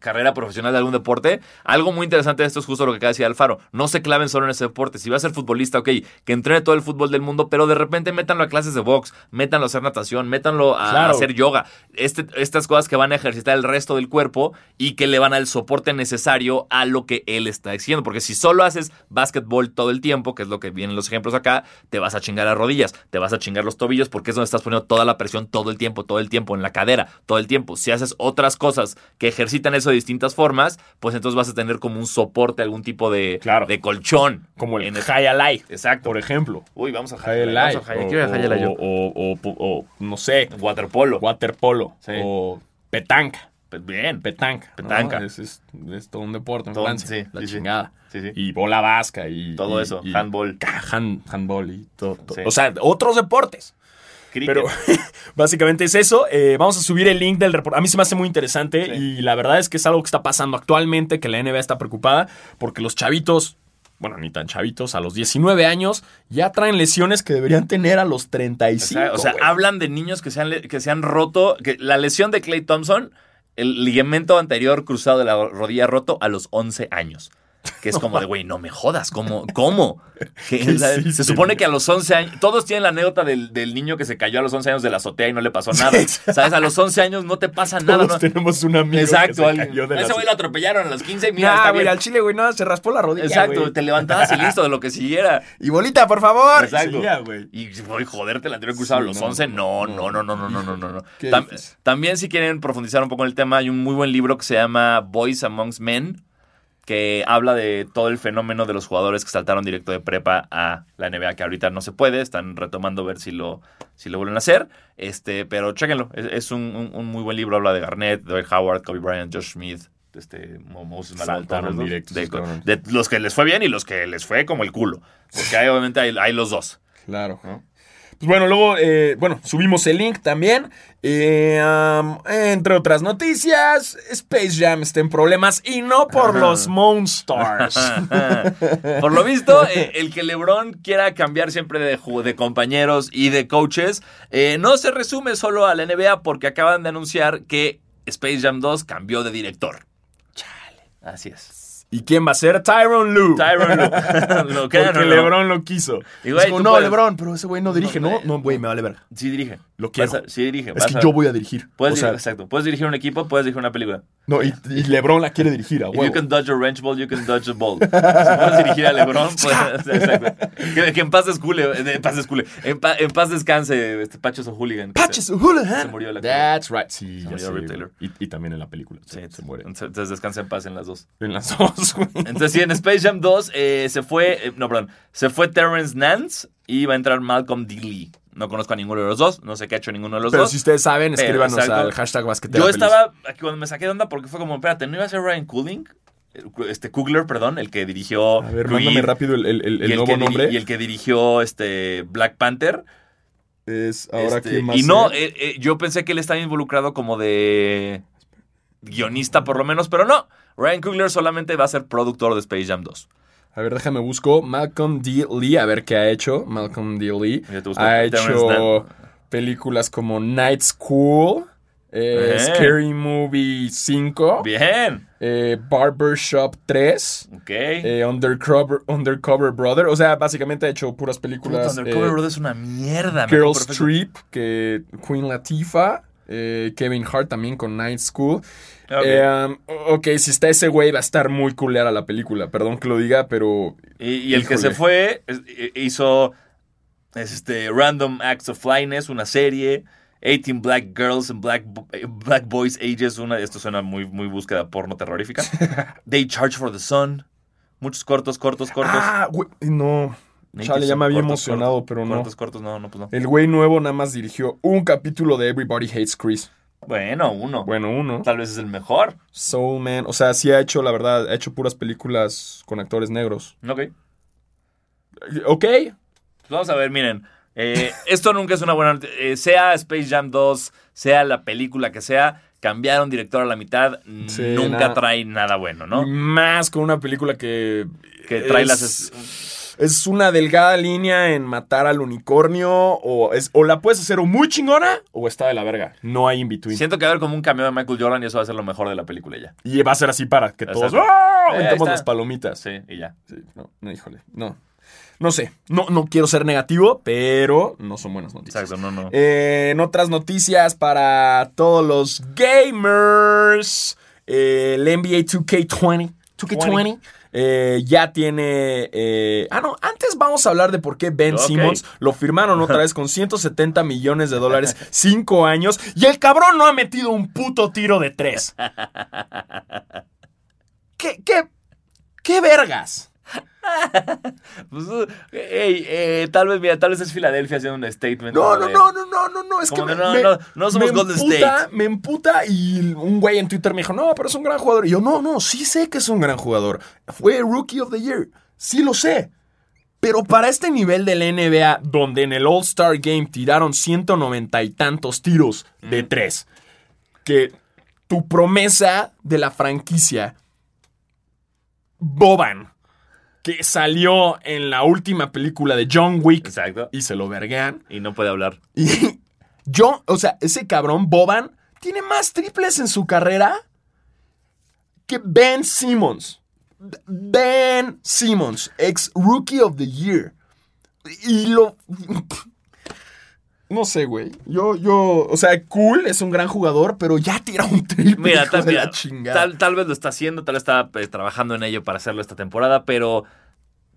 carrera profesional de algún deporte, algo muy interesante de esto es justo lo que acaba de decir Alfaro. No se claven solo en ese deporte. Si va a ser futbolista, ok, que entrene todo el fútbol del mundo, pero de repente métanlo a clases de box, métanlo a hacer natación, métanlo a, hacer yoga. Este, estas cosas que van a ejercitar el resto del cuerpo y que le van al soporte necesario a lo que él está diciendo. Porque si solo haces básquetbol todo el tiempo, que es lo que vienen los ejemplos acá, te vas a chingar las rodillas, te vas a chingar los tobillos porque es donde estás poniendo toda la presión todo el tiempo, todo el tiempo, en la cadera, todo el tiempo. Si haces otras cosas que ejercitan eso de distintas formas, pues entonces vas a tener como un soporte, algún tipo de, Claro. de colchón. Como el En el- High Alive, Exacto. por ejemplo. Uy, vamos a High. Alive. Vamos a Highlight. O, Quiero o- o- o- o- no sé, Waterpolo. waterpolo. Sí. O petanca. Pues Bien. Petanca. ¿no? Petanca. Es, es- es todo un deporte en Todo- Francia. sí, la sí, chingada. Sí, sí. Y bola vasca y... Todo y- eso. y- Handball. Hand- handball y todo. todo. Sí. O sea, otros deportes. Cricket. Pero [LAUGHS] básicamente es eso. Eh, vamos a subir el link del reporte. A mí se me hace muy interesante Sí. y la verdad es que es algo que está pasando actualmente, que la NBA está preocupada porque los chavitos, bueno, ni tan chavitos, a los 19 años ya traen lesiones que deberían tener a los O 35. sea, o sea, hablan de niños que se han, que se han roto. Que la lesión de Clay Thompson, el ligamento anterior cruzado de la rodilla roto a los 11 años. Que es como de, güey, no me jodas, ¿cómo? ¿Cómo? Que, ¿Qué o sea, hiciste, se supone güey? que a los 11 años, todos tienen la anécdota del, del niño que se cayó a los 11 años de la azotea y no le pasó nada. ¿Sabes? A los 11 años no te pasa nada. Todos ¿no? tenemos un amigo Exacto, que se cayó de A ese la- güey lo atropellaron a los 15 mira, Nah, está güey, bien. al chile, güey, no, se raspó la rodilla, Exacto, güey. te levantabas y listo de lo que siguiera. Y bolita, por favor. Exacto. Sí, ya, güey. Y güey, joderte el anterior cruzado a Sí, los no, 11, no, no, no, no, no, no, no, no. no. Qué Tam- difícil. también si quieren profundizar un poco en el tema, hay un muy buen libro que se llama Boys Amongst Men, que habla de todo el fenómeno de los jugadores que saltaron directo de prepa a la NBA, que ahorita no se puede, están retomando ver si lo, si lo vuelven a hacer, este, pero chéquenlo, es, es un, un- un muy buen libro, habla de Garnett, de Dwight Howard, Kobe Bryant, Josh Smith, este, Mo- Moses Saltaron directos, de, los que les fue bien y los que les fue como el culo, porque hay, obviamente hay, hay los dos. Claro. ¿no? Pues bueno, luego, eh, bueno, subimos el link también. Eh, um, entre otras noticias, Space Jam está en problemas y no por los Monstars. [LAUGHS] Por lo visto, eh, el que LeBron quiera cambiar siempre de, de compañeros y de coaches, eh, no se resume solo a la NBA porque acaban de anunciar que Space Jam 2 cambió de director. Chale. Así es. ¿Y quién va a ser? Tyron Lue. Tyron Lue. [LAUGHS] Lo crean Porque no. LeBron lo quiso. Y, güey, no, puedes- LeBron, pero ese güey no dirige. No, No, güey. no, güey, me vale ver. Sí dirige. Lo quiero. A- sí dirige. Es que a- yo voy a dirigir. Puedes o sea, dirigir, exacto. Puedes dirigir un equipo, puedes dirigir una película. no, y, [LAUGHS] y LeBron la quiere dirigir a If you huevo. can dodge a wrench ball, you can dodge a ball. Si puedes dirigir a LeBron, pues, [LAUGHS] exacto. Que, que en paz descule, en paz descule, en, pa- en paz descanse este Pacho Hooligan. que se- Patches O'Houlihan. se murió la- That's right. Sí, ya murió Rip. Taylor. Y, y también en la película. Sí, se, se muere. Entonces descansa en paz en las dos. En las dos, güey. Entonces sí, en Space Jam 2 eh, se fue, eh, no, perdón, se fue Terrence Nance y va a entrar Malcolm D. Lee. No conozco a ninguno de los dos, no sé qué ha hecho ninguno de los Pero dos. si ustedes saben, Pero, escríbanos exacto. al hashtag basquetera Yo feliz. estaba aquí cuando me saqué de onda porque fue como, espérate, ¿no iba a ser Ryan Cooling? Este Coogler, perdón, el que dirigió A ver, Creed mándame rápido el, el- el- nuevo nombre. y el que dirigió este Black Panther. Es ahora Este, que más. y no, eh, eh, yo pensé que él estaba involucrado como de guionista por lo menos, pero no. Ryan Coogler solamente va a ser productor de Space Jam 2. A ver, déjame busco. Malcolm D. Lee, a ver qué ha hecho. Malcolm D. Lee. Ha hecho películas como Night School, eh. Scary Movie 5, Bien. eh, Barbershop 3, Ok. eh, Undercover, Undercover Brother. O sea, básicamente ha hecho puras Puta, películas. Undercover eh, Brother es una mierda. Girls. Trip, que Queen Latifah, eh, Kevin Hart también con Night School. Ok. Eh, um, ok, si está ese güey va a estar muy culera la película, perdón que lo diga, pero... Y, y el que se fue eh, hizo este, Random Acts of Flyness, una serie. 18 Black Girls and Black, eh, Black Boys Ages, una, esto suena muy, muy búsqueda porno terrorífica. [LAUGHS] They Charge for the Sun. Muchos cortos, cortos, cortos. Ah, güey, no. Chale, ya me había Cortos, emocionado, cortos, pero no. Cortos, cortos, no, no, pues no. El güey nuevo nada más dirigió un capítulo de Everybody Hates Chris. Bueno, uno. Bueno, uno. Tal vez es el mejor. Soul Man. O sea, sí ha hecho, la verdad, ha hecho puras películas con actores negros. Ok. Ok. Pues vamos a ver, miren. eh, [LAUGHS] esto nunca es una buena eh, sea Space Jam 2, sea la película que sea, cambiar un director a la mitad Sí, nunca trae nada bueno, ¿no? Más con una película que... Que trae es- las... es- Es una delgada línea en matar al unicornio o, es, o la puedes hacer o muy chingona o está de la verga. No hay in between. Siento que va a haber como un cameo de Michael Jordan y eso va a ser lo mejor de la película ya. Y va a ser así para que todos Exacto. ¡ah! Eh, aventemos está. las palomitas. Sí, y ya. Sí, no, no, híjole, no. No sé, no, no quiero ser negativo, pero no son buenas noticias. Exacto, no, no. Eh, en otras noticias para todos los gamers, eh, el NBA 2K20, 2K20 eh, ya tiene... eh, ah, no, antes vamos a hablar de por qué Ben. Simmons lo firmaron otra vez con 170 millones de dólares, [LAUGHS] 5 años, y el cabrón no ha metido un puto tiro de 3. [LAUGHS] ¿Qué, qué, qué vergas? [LAUGHS] Pues, uh, ey, eh, tal vez, mira, tal vez es Filadelfia haciendo un statement. No, no, de- no, no, no, no, no, es que me, no, me- no, no somos me Golden emputa, State. Me emputa y un güey en Twitter me dijo, no, pero es un gran jugador. Y yo, no, no, sí sé que es un gran jugador. Fue Rookie of the Year, sí lo sé. Pero para este nivel del NBA, donde en el All-Star Game tiraron 190 y tantos tiros de tres, que tu promesa de la franquicia, Boban, que salió en la última película de John Wick Exacto. y se lo verguean. Y no puede hablar. Y [LAUGHS] yo, o sea, ese cabrón, Boban, tiene más triples en su carrera que Ben Simmons. Ben Simmons, ex Rookie of the Year. Y lo. No sé, güey. Yo, yo. O sea, cool, es un gran jugador, pero ya tira un triple. Mira, hijo tal, de la chingada. tal, tal vez lo está haciendo, tal vez está eh, trabajando en ello para hacerlo esta temporada, pero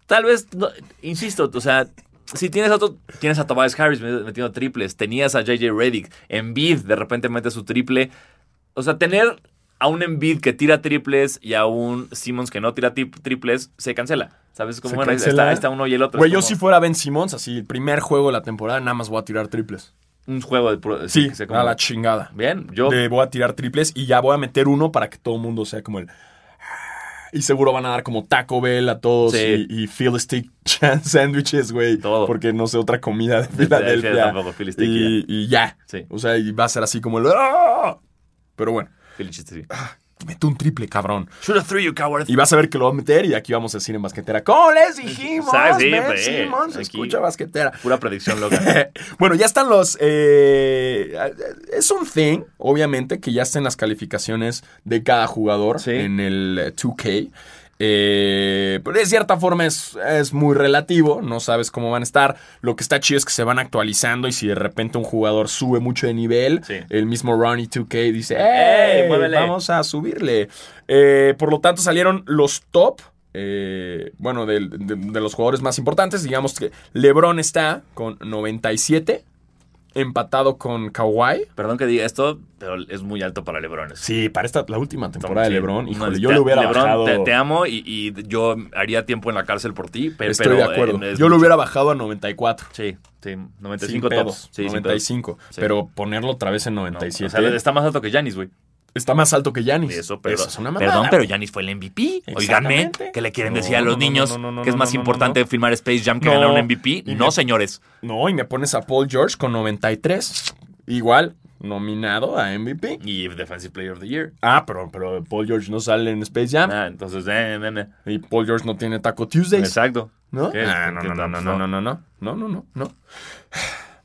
tal vez, no- insisto, o sea, si tienes a, tienes a Tobias Harris metiendo triples, tenías a JJ Redick, Embiid de repente mete su triple, o sea, tener a un Embiid que tira triples y a un Simmons que no tira triples, se cancela. ¿Sabes? Como, Se bueno, está, uno y el otro. Güey, yo si fuera Ben Simmons, así, el primer juego de la temporada, nada más voy a tirar triples. Un juego de... Sí, que sea como- a la chingada. Bien, yo... de voy a tirar triples y ya voy a meter uno para que todo el mundo sea como el. Y seguro van a dar como Taco Bell a todos Sí. y, y Phil Stick [LAUGHS] Sandwiches, güey. Todo. Porque no sé otra comida de [LAUGHS] Filadelfia y, y ya. Sí. O sea, y va a ser así como el. ¡Ah! Pero bueno, Philly chiste, sí. mete un triple, cabrón. You, coward. Y vas a ver que lo va a meter y aquí vamos a decir en basquetera. ¿Cómo les dijimos? ¿Sabes? Sí, Ben Simmons, aquí. escucha basquetera. Pura predicción loca. [LAUGHS] bueno, ya están los. eh, es un thing, obviamente, que ya estén las calificaciones de cada jugador Sí. en el eh, 2K. Eh, pero de cierta forma es, es muy relativo, no sabes cómo van a estar. Lo que está chido es que se van actualizando y si de repente un jugador sube mucho de nivel, Sí. el mismo Ronnie 2K dice, ¡Ey. Vamos a subirle. Eh, por lo tanto, salieron los top. eh, bueno, de los jugadores más importantes. Digamos que LeBron está con 97, empatado con Kawhi. Perdón que diga esto, pero es muy alto para LeBron. Sí, para esta la última temporada Sí, de LeBron. no, Híjole, te- yo le hubiera LeBron, bajado. Te, te amo y, y yo haría tiempo en la cárcel por ti, pero, Estoy pero, de acuerdo. eh, es yo lo mucho. hubiera bajado a 94. Sí, sí, Sin 95 pedos, tops. Sí, sin pedos. 95. Sí. Pero ponerlo otra vez en No, 97 o sea, está más alto que Giannis, güey. Está más alto que Giannis. Eso, pero, Eso es una mamada. perdón, pero Giannis fue el MVP. Oiganme. ¿qué le quieren No, decir a los no, niños? no, que es más importante filmar Space Jam que ganar un MVP. No, señores. No, y me pones a Paul George con 93. Igual, nominado a MVP. Y Defensive Player of the Year. Ah, pero, pero Paul George no sale en Space Jam. Ah, entonces, eh, eh, eh. Y Paul George no tiene Taco Tuesdays. exacto. ¿No? Ah, no, ¿Qué no, no, no, no, no, no, no, no, no, no.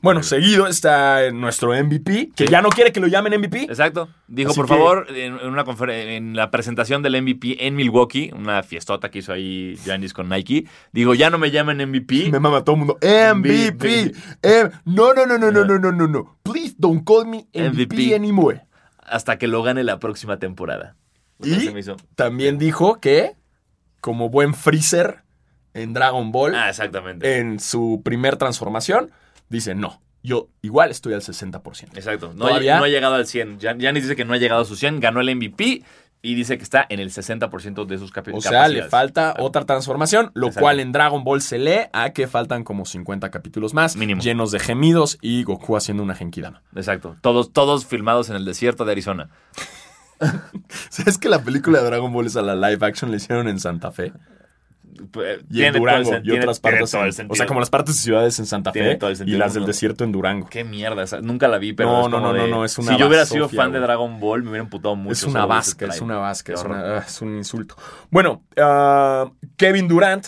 Bueno, seguido está nuestro MVP, que ya no quiere que lo llamen MVP. Exacto. Dijo, Así por que- favor, en, en una confer- en la presentación del MVP en Milwaukee, una fiestota que hizo ahí Giannis con Nike, digo, ya no me llamen MVP. [LAUGHS] Me mama todo el mundo. MVP. Em- no, no, no, no, no, no, no, no, no. Please don't call me MVP, MVP. anymore. hasta que lo gane la próxima temporada. Y Se me hizo- también dijo que, como buen Freezer en Dragon Ball, Ah, exactamente. en su primer transformación, dice, no, yo igual estoy al 60%. Exacto. No, ¿Todavía? no ha llegado al 100. Gian- Giannis dice que no ha llegado a su 100, ganó el MVP y dice que está en el 60% de sus capi- O capacidades. sea, le falta otra transformación, lo Exacto. cual en Dragon Ball se lee a que faltan como 50 capítulos más, Mínimo. llenos de gemidos y Goku haciendo una Genkidama. Exacto. Todos, todos filmados en el desierto de Arizona. [LAUGHS] ¿Sabes que la película de Dragon Ball es a la live action le hicieron en Santa Fe? Eh, Y en el Durango y otras tiene partes. en- o sea, como las partes de ciudades en Santa Fe todo el y las del desierto en Durango. Qué mierda. nunca la vi, pero No, es no, como no, no, de- no, es una Si yo hubiera sido fan de. Dragon Ball, me hubiera emputado mucho. Es una vasca, es una vasca, una- es un insulto. Bueno, ah, Kevin Durant,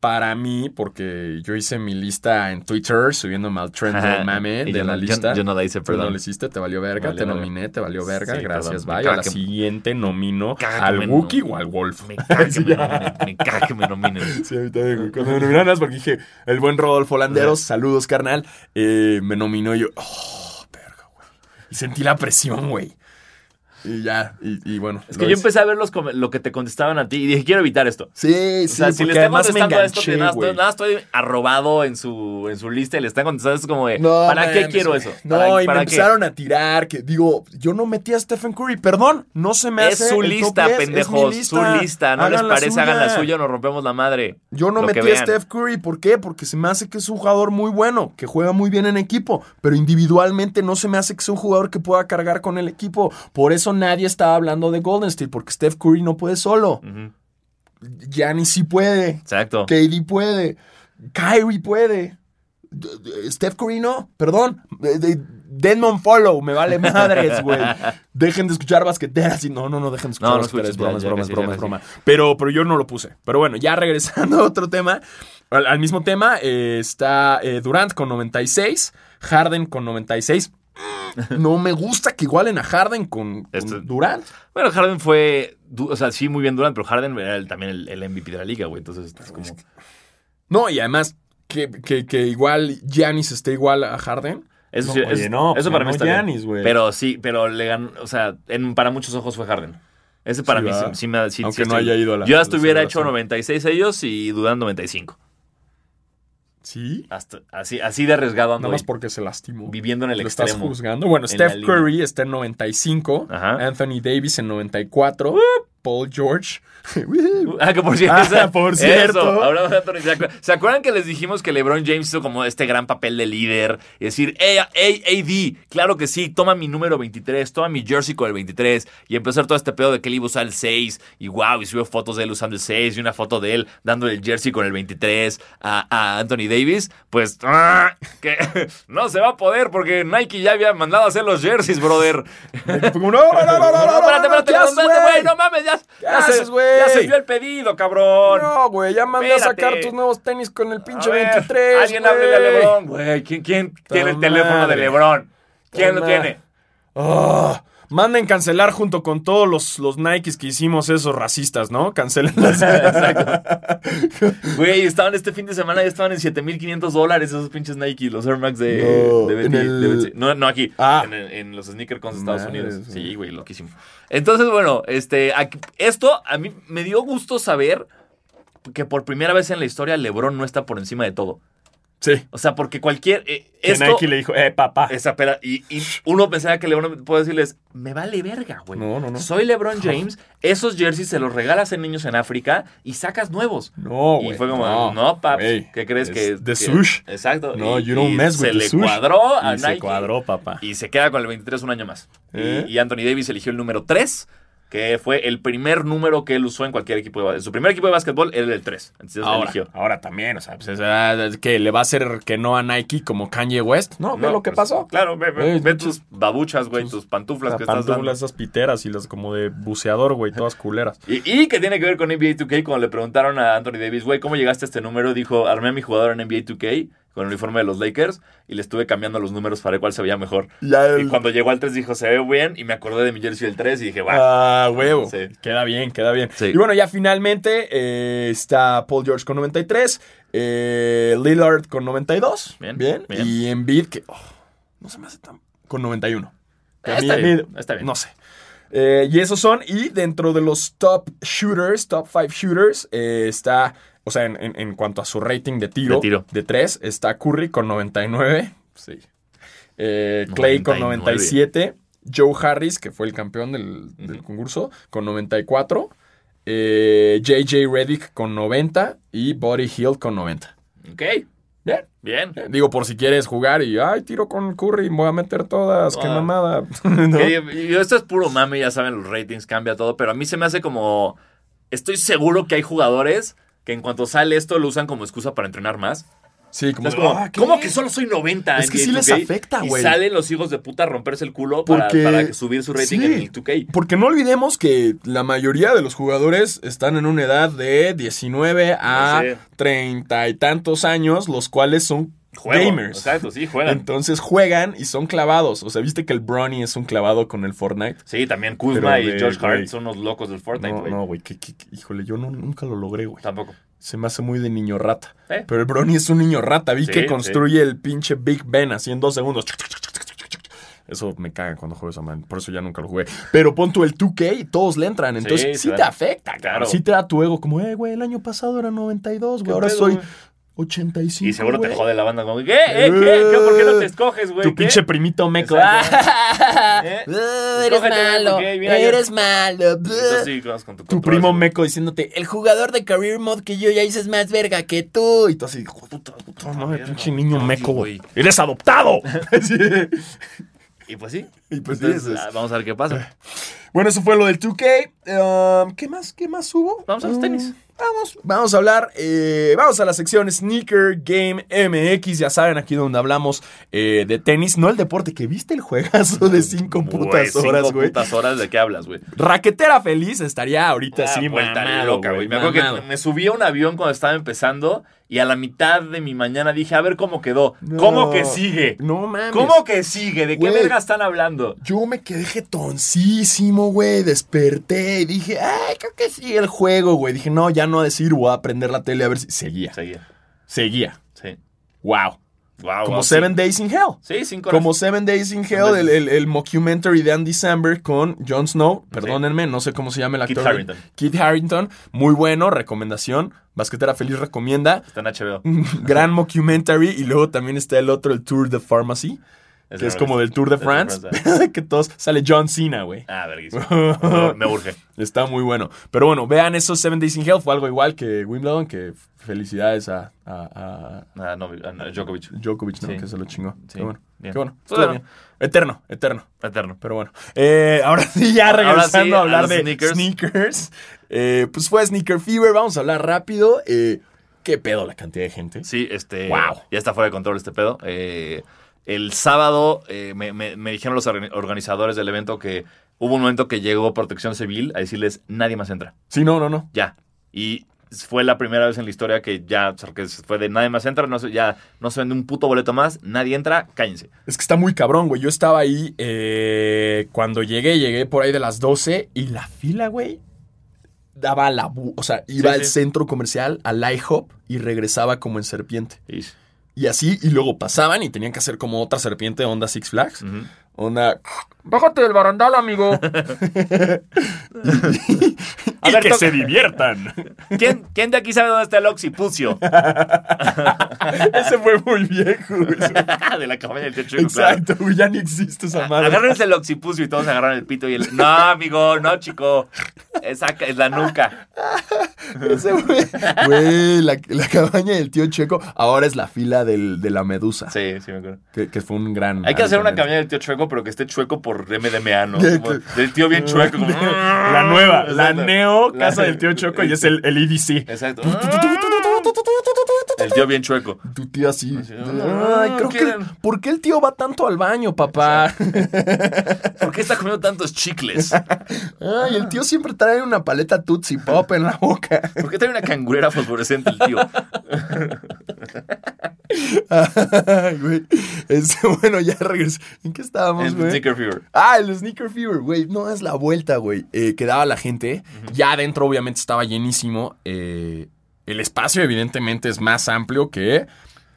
para mí, porque yo hice mi lista en Twitter subiéndome al trend del mame de yo la no- lista. yo no la hice, Tú no perdón. lo hiciste, te valió verga, Valió te nominé, te valió verga, Sí, gracias, perdón. Bye. A la que- siguiente nomino al me Wookiee o al Wolf. Me caga [LAUGHS] que Sí, me nominen. Me caga que me nominen. Sí, a mí también, güey. Cuando me nominaron es porque dije, el buen Rodolfo Landeros, saludos, carnal, eh, me nominó y yo, oh, verga, güey. Y sentí la presión, güey. Y ya, y, y bueno. Es que yo hice. empecé a ver los lo que te contestaban a ti y dije, quiero evitar esto. Sí, O sí, sea, si le están contestando a esto, enganché, nada, estoy, nada estoy arrobado en su, en su lista y le están contestando, es como de, No, ¿para qué quiero eso? No, ¿Para- y para me qué? empezaron a tirar. Que digo, yo no metí a Stephen Curry. Perdón, no se me Es hace. su lista, 10, es pendejos. lista. Su lista. ¿No les parece? Hagan la suya. o nos rompemos la madre. Yo no metí a. Steph Curry. ¿Por qué? Porque se me hace que es un jugador muy bueno, que juega muy bien en equipo, pero individualmente no se me hace que sea un jugador que pueda cargar con el equipo. Por eso nadie estaba hablando de Golden State, porque Steph Curry no puede solo. Giannis sí puede. Exacto. KD puede. Kyrie puede. Steph Curry no. Perdón. De- de- Denmon Follow. Me vale madres, güey. [LAUGHS] Dejen de escuchar basqueteras. Y no, no, no dejen de escuchar No, no basqueteras. escuches, Es ya, broma, ya es broma, es casi, broma, ya es casi. broma. Pero, pero yo no lo puse. Pero bueno, ya [LAUGHS] regresando a otro tema. Al, al mismo tema eh, está eh, Durant con 96. Harden con 96. [LAUGHS] No me gusta que igualen a Harden con, con Este- Durant. Bueno, Harden fue, o sea, sí, muy bien Durant, pero Harden era el- también el, el MVP de la liga, güey. Entonces, es como... No, y además que, que, que igual Giannis esté igual a Harden. Eso, No, sí, oye, es- no, eso para mí está bien. Giannis, güey. Pero sí, pero le ganó, o sea, en- para muchos ojos fue Harden. Ese para Sí, mí sí, sí me sí- Aunque sí no estoy- haya ido a la- Yo hasta hubiera hecho celebración. 96 ellos y Durant 95. Sí. Hasta, así, así de arriesgado ando Nada más porque se lastimó. viviendo en el Lo estás extremo. juzgando. Bueno, Steph. Curry está en 95. Ajá. Anthony Davis en 94. Paul George. [LAUGHS] Ah, que por cierto. Ah, por cierto. Eso, hablamos de Anthony. ¿Se acuer- ¿Se acuerdan que les dijimos que LeBron James hizo como este gran papel de líder? Y decir, hey, hey, AD, claro que sí, toma mi número 23, toma mi jersey con el 23. Y empezó a hacer todo este pedo de que él iba a usar el 6. Y wow, y subió fotos de él usando el 6 y una foto de él dándole el jersey con el 23 a, a Anthony Davis. Pues, ah, que [LAUGHS] no se va a poder porque Nike ya había mandado a hacer los jerseys, brother. [LAUGHS] Fue como, no, no, no, no, no, no, No, espérate, no, espérate, ¿qué haces, espérate, güey? güey, no mames, ya, ¿Qué ya se, haces, güey? ya se vio el pedido, cabrón. No, güey, ya mandé a sacar tus nuevos tenis con el pinche A ver, 23. Alguien háblele a LeBron, güey. ¿Quién, quién tiene el teléfono de. LeBron? ¿Quién lo Puta tiene? Ah, manden cancelar junto con todos los, los Nikes que hicimos esos racistas, ¿no? Cancelen las. [LAUGHS] Güey, estaban este fin de semana y estaban en 7500 dólares esos pinches Nike, los Air Max de, No, de Betty- el- de Betsy. No, no aquí, Ah. en, en los sneaker cons de Estados Unidos. Sí, güey, loquísimo. Entonces, bueno, este, aquí- esto a mí me dio gusto saber que por primera vez en la historia LeBron no está por encima de todo. Sí. O sea, porque cualquier... eh, Que esto, Nike le dijo, eh, papá. Esa peda. Y, y uno pensaba que LeBron puede decirles, me vale verga, güey. No, no, no. Soy LeBron James, esos jerseys se los regalas a niños en África y sacas nuevos. No, y güey. fue como, no, paps, güey. ¿qué crees Es que de que- sush. Exacto. No, y, you don't y mess with Se the le sush. cuadró a Y Nike. se cuadró, papá. Y se queda con el 23 un año más. Y- ¿Eh? Y, Anthony Davis eligió el número 3, que fue el primer número que él usó en cualquier equipo de básquetbol. Su primer equipo de básquetbol era el 3. Entonces Ahora, eligió. ahora también, o sea, pues, es, ah, es que le va a hacer que no a Nike como Kanye West. No, ve lo que pues, pasó. Claro, ve, ve- Eh, ve tus babuchas, güey, tus- tus pantuflas Las que estás dando. pantuflas, esas piteras y las como de buceador, güey, todas culeras. [LAUGHS] Y, y que tiene que ver con NBA 2K, cuando le preguntaron a Anthony Davis, güey, ¿cómo llegaste a este número? Dijo, armé a mi jugador en NBA 2K con el uniforme de los Lakers y le estuve cambiando los números para ver cuál se veía mejor. Ya Y el- cuando llegó al 3 dijo, se ve bien, y me acordé de mi jersey del 3 y dije, va. Ah, huevo. Sí. Queda bien, queda bien. Sí. Y bueno, ya finalmente eh, está Paul George con 93, eh, Lillard con 92. Bien, Bien. bien. Y Embiid, que oh, no se me hace tan. con 91. Que a Está mí- bien, está bien. No sé. Eh, y esos son, y dentro de los top shooters, top 5 shooters, eh, está, o sea, en, en- en cuanto a su rating de tiro, De tiro. de 3, está Curry con 99. Sí. Eh, Clay con 99. 97. Joe Harris, que fue el campeón del, concurso, con 94. Eh, JJ Reddick con 90. Y Buddy Hill con 90. Ok, Bien. bien. Eh, Digo, por si quieres jugar y, ay, tiro con Curry, voy a meter todas, qué Ah. mamada. [LAUGHS] ¿No? Esto es puro mame, ya saben, los ratings cambia todo, pero a mí se me hace como... Estoy seguro que hay jugadores que en cuanto sale esto lo usan como excusa para entrenar más. Sí, como, Es como, ah. ¿cómo que solo soy 90? Es que sí les 2K? afecta, Y güey. salen los hijos de puta a romperse el culo para, Porque- para subir su rating sí. en el 2K. Porque no olvidemos que la mayoría de los jugadores están en una edad de 19 a Sí. 30 y tantos años, los cuales son Juego. gamers. Exacto, sí, juegan. Entonces juegan y son clavados. O sea, viste que el Bronny es un clavado con el Fortnite. Sí, también Kuzma Pero y de- George Hart son unos locos del Fortnite, No, güey. no, güey. híjole, yo no- nunca lo logré, güey. Tampoco. Se me hace muy de niño rata. ¿Eh? Pero el Bronny es un niño rata. Vi Sí, que sí. construye el pinche Big Ben así en dos segundos. Eso me caga cuando juego esa madre. Por eso ya nunca lo jugué. Pero pon tú el 2K y todos le entran. Entonces sí, Sí, te afecta. Claro. Sí te da tu ego como, eh, güey, el año pasado era 92, güey. ¿Qué Ahora pedo, soy güey? 85. Y seguro te jode la banda como, ¿qué? ¿Eh? ¿Qué? ¿Qué? ¿Por qué no te escoges, güey? Tu ¿Qué? pinche primito meco. Ah, ¿Eh? [LAUGHS] [LAUGHS] eres malo. porque mira, yo- Eres malo. Entonces sí, vas con tu Tu control, primo güey. meco diciéndote, el jugador de Career Mode que yo ya hice es más verga que tú. Y tú así, puta, puta madre, verga, pinche niño meco, güey. güey. Eres adoptado. [LAUGHS] Sí. Y pues sí. Y pues sí, Entonces, eso es. ah, vamos a ver qué pasa. Bueno, eso fue lo del 2K. Um, ¿Qué más? ¿Qué más hubo? Vamos a los Um, tenis. Vamos, vamos a hablar, eh, vamos a la sección Sneaker Game MX, ya saben, aquí donde hablamos eh, de tenis, no el deporte, que viste el juegazo de cinco putas horas, güey. putas horas de qué hablas, güey. Raquetera feliz estaría ahorita Ah, así, vuelta loca, güey. Me acuerdo que me subí a un avión cuando estaba empezando y a la mitad de mi mañana dije, a ver cómo quedó. No. ¿Cómo que sigue? No mames. ¿Cómo que sigue? ¿De qué verga están hablando? Yo me quedé jetoncísimo, güey. Desperté y dije, ay, creo que sí el juego, güey. Dije, no, ya no decir, voy a prender la tele a ver si. Seguía. Seguía. Seguía. Sí. Wow. Wow. Como wow, Seven Days in Hell. Sí, cinco horas. Como Seven Days in Hell, el, el, el mockumentary de Andy Samberg con Jon Snow. Perdónenme, no sé cómo se llama el Kit actor. Harington. Kit Harrington. Muy bueno, recomendación. Basquetera Feliz recomienda. Está en HBO. [LAUGHS] Gran mockumentary. Y luego también está el otro, el Tour de Pharmacy. Que es como del Tour de Es France. France, [LAUGHS] que todos. Sale John Cena, güey. Ah, verguísimo. [LAUGHS] Me urge. Está muy bueno. Pero bueno, vean esos Seven Days in Hell. Fue algo igual que Wimbledon. Que felicidades a, a- no, ah, no, Djokovic. a Djokovic, ¿no? Sí. Que se lo chingó. Sí, Qué bueno. bien. Qué bueno. Pues bueno. bien. Eterno, eterno. Eterno. Pero bueno. Eh, ahora sí, ya regresando sí, a a hablar de sneakers. sneakers. Eh, pues fue Sneaker Fever. Vamos a hablar rápido. Eh, ¿Qué pedo la cantidad de gente? Sí, este. Wow. Ya está fuera de control este pedo. Eh, el sábado eh, me, me- me dijeron los orga- organizadores del evento que hubo un momento que llegó Protección Civil a decirles: nadie más entra. Sí, no, no, no. Ya. Y fue la primera vez en la historia que ya, o sea, que fue de nadie más entra, no ya no se vende un puto boleto más, nadie entra, cállense. Es que está muy cabrón, güey. Yo estaba ahí eh, cuando llegué, llegué por ahí de las 12 y la fila, güey, daba la... bu- O sea, iba Sí, al sí. centro comercial, al IHOP y regresaba como en serpiente. Y- Y así, y luego pasaban y tenían que hacer como otra serpiente onda Six Flags. Onda... Bájate del barandal, amigo. [LAUGHS] [LAUGHS] A y ver, que se diviertan. ¿Quién, ¿Quién de aquí sabe dónde está el occipucio? [LAUGHS] Ese fue muy viejo. de la cabaña del tío Chueco, claro. Exacto, güey. Ya ni existe esa madre. Agárrense el occipucio y todos agarran el pito y el. No, amigo, no, chico. Esa es la nuca. Ese güey. Güey, la, la cabaña del tío Checo ahora es la fila del- de la medusa. Sí, sí, me acuerdo. Que, que fue un gran. Hay que hacer una cabaña del tío chueco, pero que esté chueco por MDMA, ¿no? Ya Como del tío bien chueco. como- [LAUGHS] La nueva, la neo La- casa del tío Choco y es el, el EDC. Exacto. El tío bien chueco. Tu tío así. Ay, ah, creo que. ¿Por qué el tío va tanto al baño, papá? ¿Por qué está comiendo tantos chicles? Ay, el tío siempre trae una paleta Tootsie Pop en la boca. ¿Por qué trae una cangurera fosforescente el tío? Ay, güey. Este, bueno, ya regresé. ¿En qué estábamos, El güey? Sneaker Fever. Ah, el Sneaker Fever, güey. No es la vuelta, güey. Eh, quedaba la gente. Ya adentro, obviamente, estaba llenísimo. Eh, el espacio, evidentemente, es más amplio que.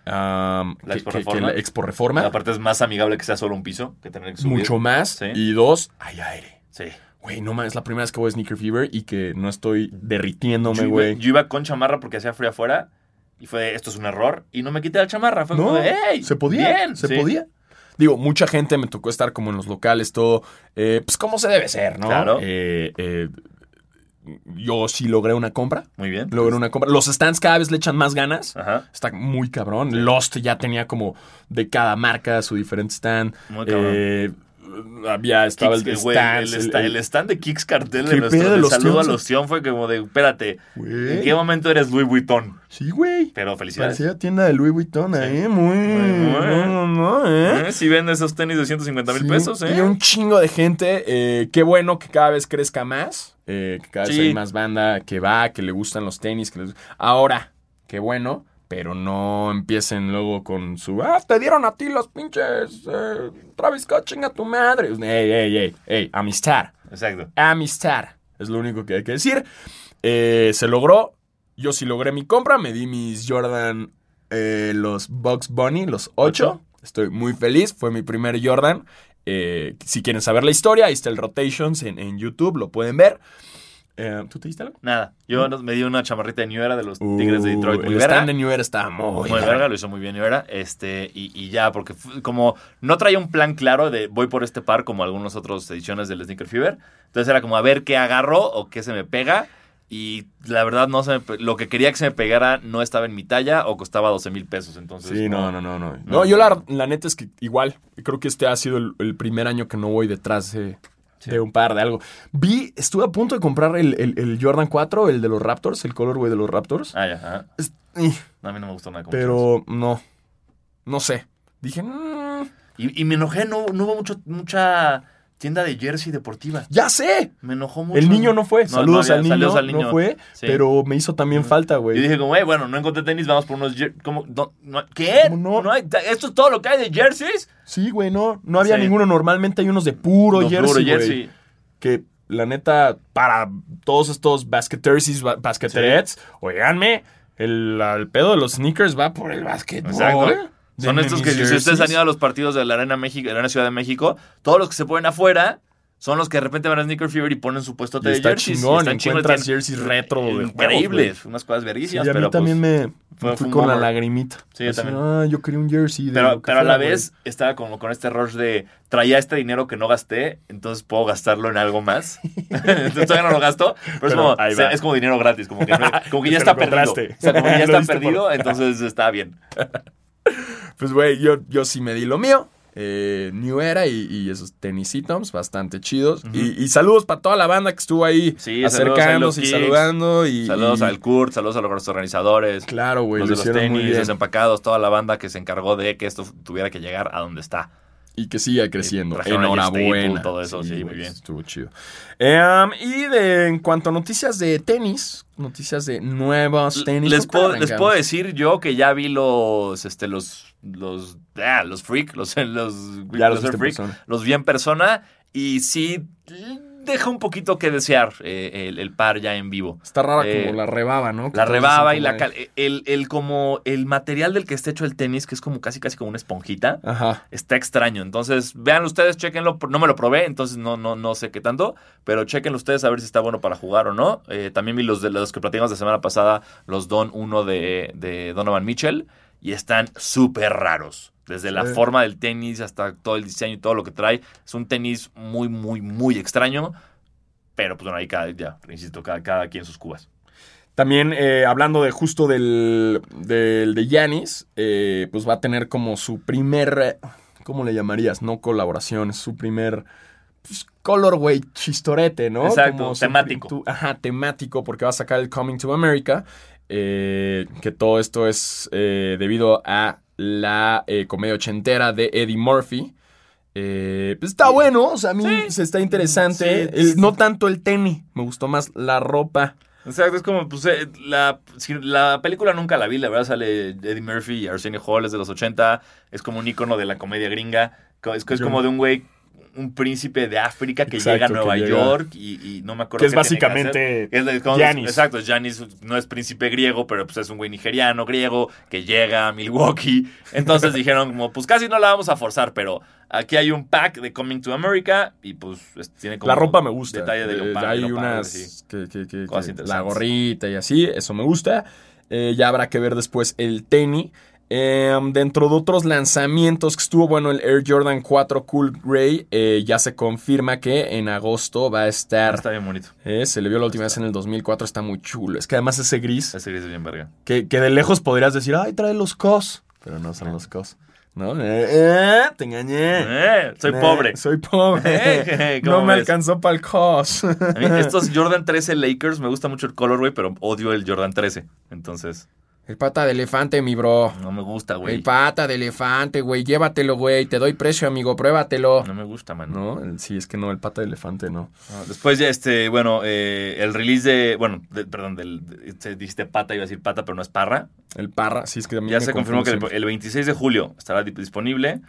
um, La que- Expo que- la Expo Reforma. Aparte es más amigable que sea solo un piso que tener que subir. Mucho más. Sí. Y dos, hay aire. Sí. Güey, no mames, es la primera vez que voy a Sneaker Fever y que no estoy Yo derritiéndome, güey. yo iba con chamarra porque hacía frío afuera y fue, esto es un error y no me quité la chamarra. Fue No, como hey, se podía, bien, se sí. podía. Digo, mucha gente me tocó estar como en los locales, todo, eh, pues como se debe ser, ¿no? Claro. Eh, eh, yo sí logré una compra, Muy bien. logré una compra. Los stands cada vez le echan más ganas. Ajá. Está muy cabrón. Lost ya tenía como de cada marca su diferente stand. Muy cabrón. Eh, había, estaba el de stands. el, stand de Kicks Cartel ¿Qué de nuestro de saludo a los Tion fue como de, espérate. ¿en qué momento eres Louis Vuitton? Sí, güey. Pero felicidades. Parecía tienda de Louis Vuitton, ¿eh? Muy, Muy no, no, no, ¿eh? ¿Eh? Si venden esos tenis de 150 mil Sí, pesos, ¿eh? Y un chingo de gente. eh, qué bueno que cada vez crezca más. eh, que cada vez Sí. hay más banda que va, que le gustan los tenis. Que les- Ahora, qué bueno. Pero no empiecen luego con su. Ah, te dieron a ti los pinches. eh, Travis Scott, chinga tu madre. Ey, ey, ey, ey. Amistad. Exacto. Amistad. Es lo único que hay que decir. Eh, se logró. Yo sí logré mi compra. Me di mis Jordan, eh, los Bugs Bunny, los 8. Ocho. Estoy muy feliz. Fue mi primer Jordan. Eh, si quieren saber la historia, ahí está el Rotations en, en YouTube, lo pueden ver. Eh, ¿Tú te diste algo? Nada. Yo me di una chamarrita de New Era de los Tigres de Detroit. Uh, Muy el verga. stand de New Era está muy, Muy verga, lo hizo muy bien New Era. Este, y, y ya, porque como no traía un plan claro de voy por este par como algunas otras ediciones del Sneaker Fever. Entonces era como a ver qué agarro o qué se me pega. Y la verdad, no se me lo que quería que se me pegara no estaba en mi talla o costaba 12 mil pesos. Entonces, Sí, no, no, no, no. No, No. yo la, la neta es que igual, creo que este ha sido el, el primer año que no voy detrás de, de un par de algo. Vi, estuve a punto de comprar el, el- el Jordan 4, el de los Raptors, el colorway de los Raptors. Ah, ya. ajá. Es- eh, No, a mí no me gustó nada. pero no, no sé. Dije, mm, Y, y me enojé, no, no hubo mucho, mucha tienda de jersey deportiva. ya sé. Me enojó mucho. El niño no fue. No, Saludos, no al, niño, saludos al niño. No fue, Sí. pero me hizo también falta, Yo güey. dije como, eh, bueno, no encontré tenis, vamos por unos jer- ¿cómo? No, ¿Qué? ¿Cómo no? hay- ¿Esto es todo lo que hay de jerseys? Sí, güey, no. No había Sí. ninguno. Normalmente hay unos de puro jersey, puro jersey. que la neta, para todos estos basqueteers ba- basqueterets, oiganme, el, el pedo de los sneakers va por el básquetbol. Exacto. Son Denme estos que si ustedes han ido a los partidos de la Arena México, de la Arena Ciudad de México, todos los que se ponen afuera son los que de repente van a Sneaker Fever y ponen su puesto Y de está jerseys. chingón, están chingones, encuentras jerseys retro increíbles, unas cosas Sí, verguísimas, a mí pero también pues, me, fue- fui con la lagrimita. Sí, yo también. Ah, yo quería un jersey. de Pero, a la vez estaba como con este rush de traía este dinero que no gasté, entonces puedo gastarlo en algo más. [LAUGHS] [LAUGHS] entonces todavía no lo gasto, pero, es, como, es como dinero gratis, como que, como que [LAUGHS] ya está perdido. compraste. O sea, como que ya está perdido, entonces está bien. Pues, güey, yo, yo sí me di lo mío. eh, New Era y, y esos tenisitos bastante chidos. y, y saludos para toda la banda que estuvo ahí Sí, acercándose y Kicks. saludando. Y, Saludos y- al Kurt, saludos a los organizadores, Claro, güey, los lo de los tenis, los empacados, toda la banda que se encargó de que esto tuviera que llegar a donde está. Y que siga creciendo. Enhorabuena. Todo eso, sí, muy bien. Estuvo chido. Um, y de, en cuanto a noticias de tenis, noticias de nuevos tenis. Les ¿con cuál puedo, les puedo decir yo que ya vi los, este, los, los, ah, los freak, los, [LAUGHS] los, Ya los los freak, los vi en persona y sí deja un poquito que desear eh, el, el par ya en vivo. Está rara Eh, como la rebaba, ¿no? La rebaba y la cal- el, el como el material del que está hecho el tenis, que es como casi casi como una esponjita. Ajá. Está extraño. Entonces, vean ustedes, chequenlo. No me lo probé, entonces no, no, no sé qué tanto. Pero chequenlo ustedes a ver si está bueno para jugar o no. Eh, también vi los de los que platicamos la semana pasada, los Don 1 de, de Donovan Mitchell. Y están súper raros. Desde la Sí. forma del tenis hasta todo el diseño y todo lo que trae. Es un tenis muy, muy, muy extraño. Pero pues bueno, ahí cada, ya, insisto, cada, cada quien sus cubas. También eh, hablando de justo del, del de Yanis, eh, pues va a tener como su primer, ¿cómo le llamarías? No colaboración, es su primer pues, colorway chistorete, ¿no? Exacto, Como temático. ajá, temático, porque va a sacar el Coming to America, eh, que todo esto es debido a la eh, comedia ochentera de Eddie Murphy. Eh, pues está bueno, o sea, a mí Sí. se está interesante. Sí. El- no tanto el tenis, me gustó más la ropa. Exacto, es como, pues, eh, la, la película nunca la vi, la verdad sale Eddie Murphy y Arsenio Hall, es de los 80, es como un icono de la comedia gringa, es, como de un güey, un príncipe de África que Exacto, llega a Nueva llega. York y, y no me acuerdo Que es qué tiene que básicamente. Es Giannis. Exacto, Giannis no es príncipe griego, pero pues es un güey nigeriano, griego, que llega a Milwaukee. Entonces [LAUGHS] dijeron como, pues casi no la vamos a forzar, pero aquí hay un pack de Coming to America y pues es- tiene como La ropa me gusta. Detalle de Eh, hay unas sí. que, que- que- Cosas la gorrita y así, eso me gusta. Eh, ya habrá que ver después el tenis. Eh, dentro de otros lanzamientos que estuvo bueno el Air Jordan 4 Cool Gray, eh, ya se confirma que en agosto va a estar. Está bien bonito. eh, se le vio la última vez en el 2004, está muy chulo. Es que además ese gris, Ese gris es bien verga. que, que de lejos podrías decir, ay, trae los COS. Pero no son los COS. ¿No? Eh, te engañé. Eh, soy pobre. Soy pobre. [LAUGHS] Eh, ¿cómo no me ves? alcanzó para el COS. A mí [LAUGHS] estos Jordan 13 Lakers me gusta mucho el colorway, pero odio el Jordan 13. Entonces, El pata de elefante, mi bro. no me gusta, güey. El pata de elefante, güey. Llévatelo, güey. Te doy precio, amigo. Pruébatelo. No me gusta, man. No, sí, es que no, el pata de elefante no. No, Después ya, este, bueno, eh, el release de, bueno, de- perdón, del, de- te dijiste pata, iba a decir pata, pero no es parra. El parra, sí, es que mí Ya me se confirmó que el, el 26 de julio estará di- disponible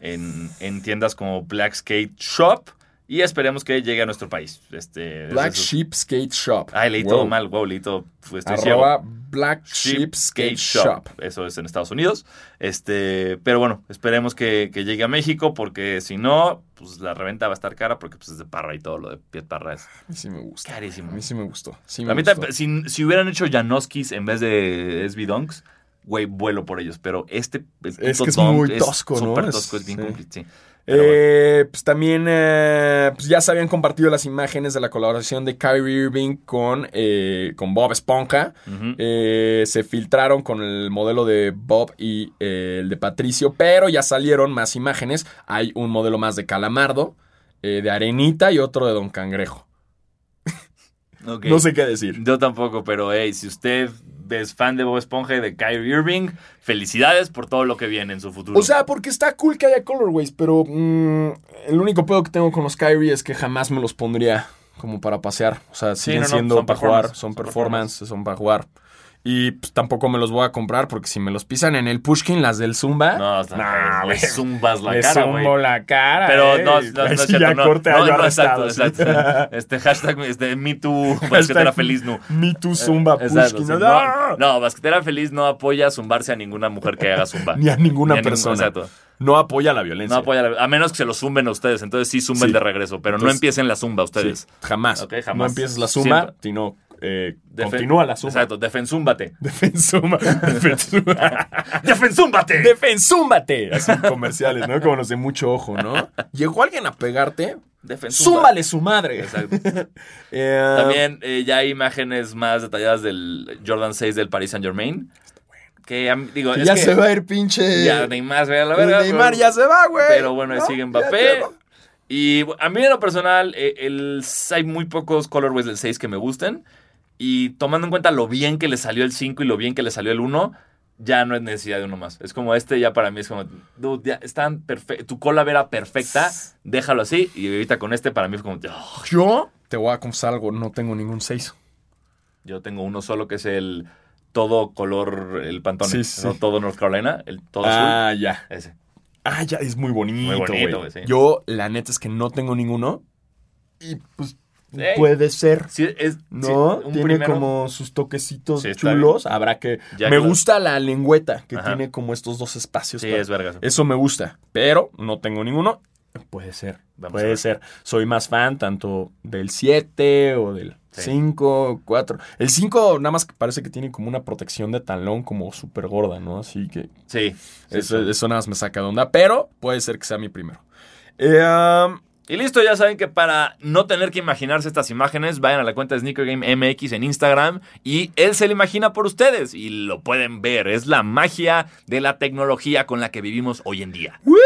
en, en tiendas como Black Skate Shop Y esperemos que llegue a nuestro país. Este, Black eso- Sheep Skate Shop. Ay, leí Wow. todo mal, wow, leí todo. pues, estoy. Arroba Black Sheep Skate Shop. Eso es en Estados Unidos. Este, pero bueno, esperemos que, que llegue a México porque si no, pues la reventa va a estar cara porque pues es de parra y todo lo de Piet Parra es A mí sí me gusta. carísimo. A mí sí me gustó. Sí me A mí gustó. también, si, si hubieran hecho Janoskis en vez de SB Dunks, güey, vuelo por ellos. Pero este el Es que es muy tosco, ¿no? Súper Es- tosco, es bien sí. complicado. sí. Bueno. Eh, pues también eh, pues ya se habían compartido las imágenes de la colaboración de Kyrie Irving con, eh, con Bob Esponja. Se filtraron con el modelo de Bob y el de Patricio, pero ya salieron más imágenes. Hay un modelo más de Calamardo, de Arenita y otro de Don Cangrejo. [LAUGHS] No sé qué decir. Yo tampoco, pero hey, si usted es fan de Bob Esponja y de Kyrie Irving, felicidades por todo lo que viene en su futuro. O sea, porque está cool que haya colorways, pero mm, el único pedo que tengo con los Kyrie es que jamás me los pondría como para pasear. O sea, siguen no, no, siendo para jugar, son son performance, son para jugar. Y pues, tampoco me los voy a comprar porque si me los pisan en el Pushkin, las del Zumba. no, hasta Nah, le zumbas la Le cara, zumbo la cara. Pero eh. no, no, no es cierto, ya no, corte no, no, exacto, exacto. [LAUGHS] Este hashtag, este, Me Too, basquetera feliz, no. Me too Zumba Exacto, Pushkin. sí. No, no, basquetera feliz no apoya zumbarse a ninguna mujer que haga zumba. [LAUGHS] Ni a ninguna Ni a ningún- persona. exacto. No apoya la violencia. No apoya, la- a menos que se lo zumben a ustedes, entonces sí zumben Sí. de regreso, pero no Entonces- empiecen la zumba Sí, ustedes. jamás. Ok, jamás. No empieces la zumba, sino eh, Defen- continúa la zumba. Exacto, defensúmbate. Defensuma. ¡Defensúmbate! Defensúmbate. Así comerciales, ¿no? Como los de mucho ojo, ¿no? Llegó alguien a pegarte. Defensúmbate. Zúmbale su madre. Exacto. [LAUGHS] Eh, También eh, ya hay imágenes más detalladas del Jordan 6 del Paris Saint Germain. Que digo, que es ya que se va a ir pinche. ya Neymar se ve a la verga. Neymar pero- ya se va, güey. Pero bueno, ahí ¿No? sigue Mbappé. Y a mí en lo personal, el, hay muy pocos colorways del 6 que me gusten. Y tomando en cuenta lo bien que le salió el 5 y lo bien que le salió el 1, ya no es necesidad de uno más. Es como este, ya para mí es como, dude, ya están. Tu cola era perfecta, [LAUGHS] déjalo así. Y ahorita con este, para mí fue como, "Oh, Yo te voy a confesar algo. No tengo ningún 6. yo tengo uno solo que es el todo color, el pantone. Sí, sí. no todo North Carolina, el todo azul. Ah, ya. Ese. Ah, ya. Es muy bonito, Muy bonito, güey. güey, sí. Yo, la neta es que no tengo ninguno. Y pues. Puede ser. Sí, es, ¿No? sí, tiene primero- como sus toquecitos Sí, chulos. Habrá que. Ya me gusta la lengüeta, que Ajá. tiene como estos dos espacios. Sí, para- es vergas. Eso me gusta. Pero no tengo ninguno. Puede ser. Vamos puede ser. Soy más fan tanto del 7 o del Sí. 5, 4. El 5 nada más que parece que tiene como una protección de talón como súper gorda, ¿no? Así que Sí. eso, nada más me saca de onda. Pero puede ser que sea mi primero. Eh, um, Y listo, ya saben que para no tener que imaginarse estas imágenes, vayan a la cuenta de Sneaker Game MX en Instagram y él se lo imagina por ustedes y lo pueden ver. Es la magia de la tecnología con la que vivimos hoy en día. ¡Woo!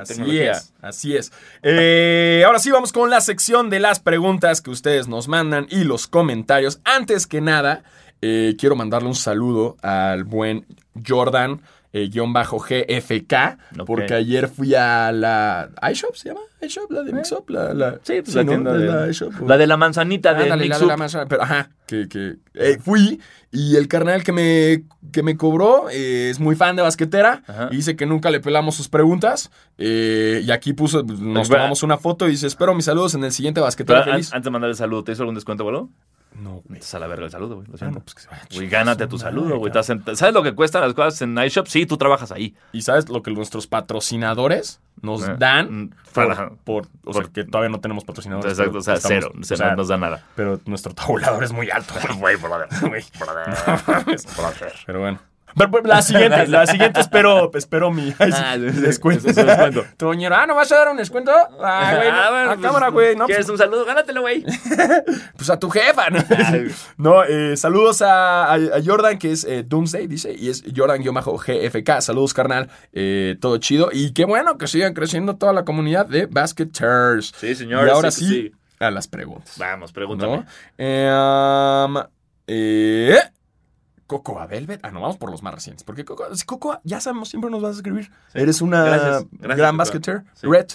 Así Tecnología. es, así es. Eh, ahora sí vamos con la sección de las preguntas que ustedes nos mandan y los comentarios. Antes que nada, eh, quiero mandarle un saludo al buen Jordan. Eh, guion bajo GFK, Ok. porque ayer fui a la iShop, ¿se llama? iShop, la de Mixup, la, la, Sí, pues la tienda de de- la iShop. La de la manzanita de Ándale, la de la manzana, pero ajá, que, que eh, fui y el carnal que me, que me cobró eh, es muy fan de basquetera Ajá. y dice que nunca le pelamos sus preguntas eh, y aquí puso, nos tomamos una foto y dice, espero mis saludos en el siguiente basquetera feliz. antes de mandar el saludo, ¿te hizo algún descuento, boludo? No, güey. Estás a la verga el saludo, güey. Lo Ah, siento. no, pues que se vaya a Güey, gánate tu saludo, güey. cabrón. Estás en- ¿Sabes lo que cuestan las cosas en iShop? Sí, tú trabajas ahí. Y sabes lo que nuestros patrocinadores nos Eh, dan mm, por, para- por- o sea, que todavía no tenemos patrocinadores. Exacto, pero o sea, estamos- cero. o Se sea, no nos da nada. Pero nuestro tabulador es muy alto. Güey, brother. [LAUGHS] Güey. Brother. [LAUGHS] [LAUGHS] Brother. Pero bueno. Pero, la siguiente, la siguiente espero, espero mi, Ah, [LAUGHS] descuento. ese es descuento. [LAUGHS] Toñero, ah, ¿no vas a dar un descuento? Ah, güey, Ah, bueno, a pues, cámara, güey. No, ¿Quieres pues, un saludo? Gánatelo, güey. [LAUGHS] pues a tu jefa. ¿no? No, eh, saludos a, a- a Jordan, que es eh, Doomsday, dice, y es Jordan-GFK. Saludos, carnal. Eh, todo chido. Y qué bueno que sigan creciendo toda la comunidad de Basketeers. Sí, señor. Y ahora sí, sí, sí. a las preguntas. Vamos, pregúntame. ¿no? Um, eh, Cocoa Velvet. Ah, no, vamos por los más recientes. Porque Cocoa, Cocoa, ya sabemos, siempre nos vas a escribir. Eres una Gracias, gracias, gran basketer. Sí. Red.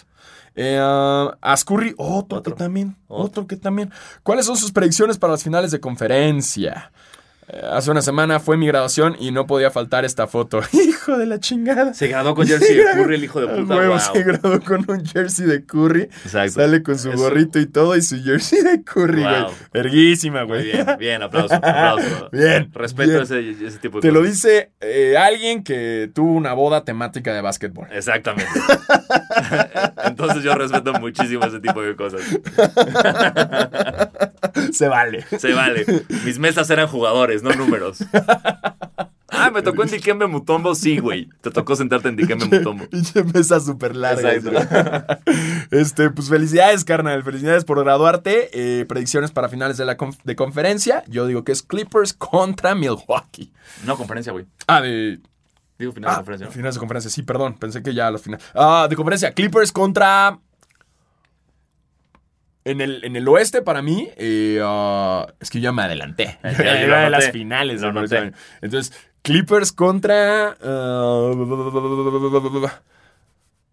Eh, uh, Ascurry, otro, Otro. que también. Otro. Otro que también. ¿Cuáles son sus predicciones para las finales de conferencia? Eh, Hace una semana fue mi graduación y no podía faltar esta foto. [LAUGHS] Hijo de la chingada. Se graduó con jersey de Curry, el hijo de [LAUGHS] puta. wow. se graduó con un jersey de Curry. Exacto. Sale con su Eso. gorrito y todo y su jersey de Curry, Wow. güey. Verguísima, Muy güey. bien, bien, aplauso, aplauso. [LAUGHS] Bien, Respeto bien. Ese, ese tipo de Te lo cosas. dice eh, alguien que tuvo una boda temática de básquetbol. Exactamente. Entonces yo respeto muchísimo ese tipo de cosas. Se vale. Se vale. Mis mesas eran jugadores, no números. [LAUGHS] Ah, me tocó en Dikembe Mutombo, sí, güey. Te tocó sentarte en Dikembe Mutombo. Pinche mesa súper larga. Exacto. [LAUGHS] Este, pues felicidades, carnal. Felicidades por graduarte. Eh, predicciones para finales de la conf- de conferencia. Yo digo que es Clippers contra Milwaukee. No, conferencia, güey. Ah, de. Digo final de Ah, conferencia. ¿no? finales de conferencia. Sí, perdón. Pensé que ya a los finales. Ah, de conferencia. Clippers contra. En el, en el oeste, para mí, eh, ah, es que yo ya me adelanté. [LAUGHS] Era de [LAUGHS] las finales. Lo del noté. Entonces, Clippers contra. ah,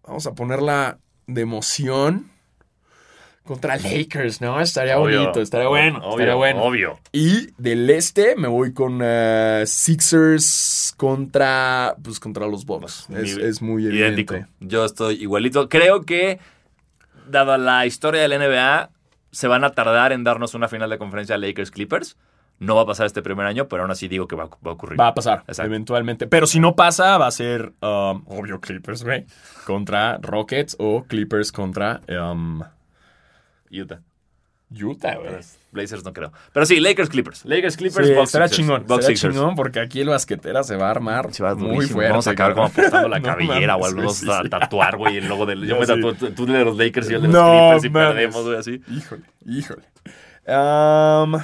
vamos a ponerla de emoción. Contra Lakers, ¿no? Estaría Obvio. bonito, estaría bueno. Obvio, estaría bueno. Obvio. Y del este me voy con ah, Sixers contra. Pues contra los Bucks. Es, Mi- es muy Idéntico. evidente. Yo estoy igualito. Creo que, dada la historia del NBA, se van a tardar en darnos una final de conferencia Lakers-Clippers. No va a pasar este primer año, pero aún así digo que va, va a ocurrir. Va a pasar, Exacto. eventualmente. Pero si no pasa, va a ser, um, obvio, Clippers, güey. Contra Rockets o Clippers contra um, Utah. Utah, güey. Blazers no creo. Pero sí, Lakers-Clippers. Lakers-Clippers, Sí, Bucks será Sixers. chingón. Será Sixers. chingón porque aquí el basquetera se va a armar Se va muy durísimo. fuerte. Vamos a acabar como apostando la [LAUGHS] No cabellera o algo. güey, Vamos sí, a sí. tatuar, güey. El logo del. [LAUGHS] Yo me sí. tatué tú de los Lakers y yo de los No, Clippers y mames. perdemos, güey, así. Híjole, híjole. Um,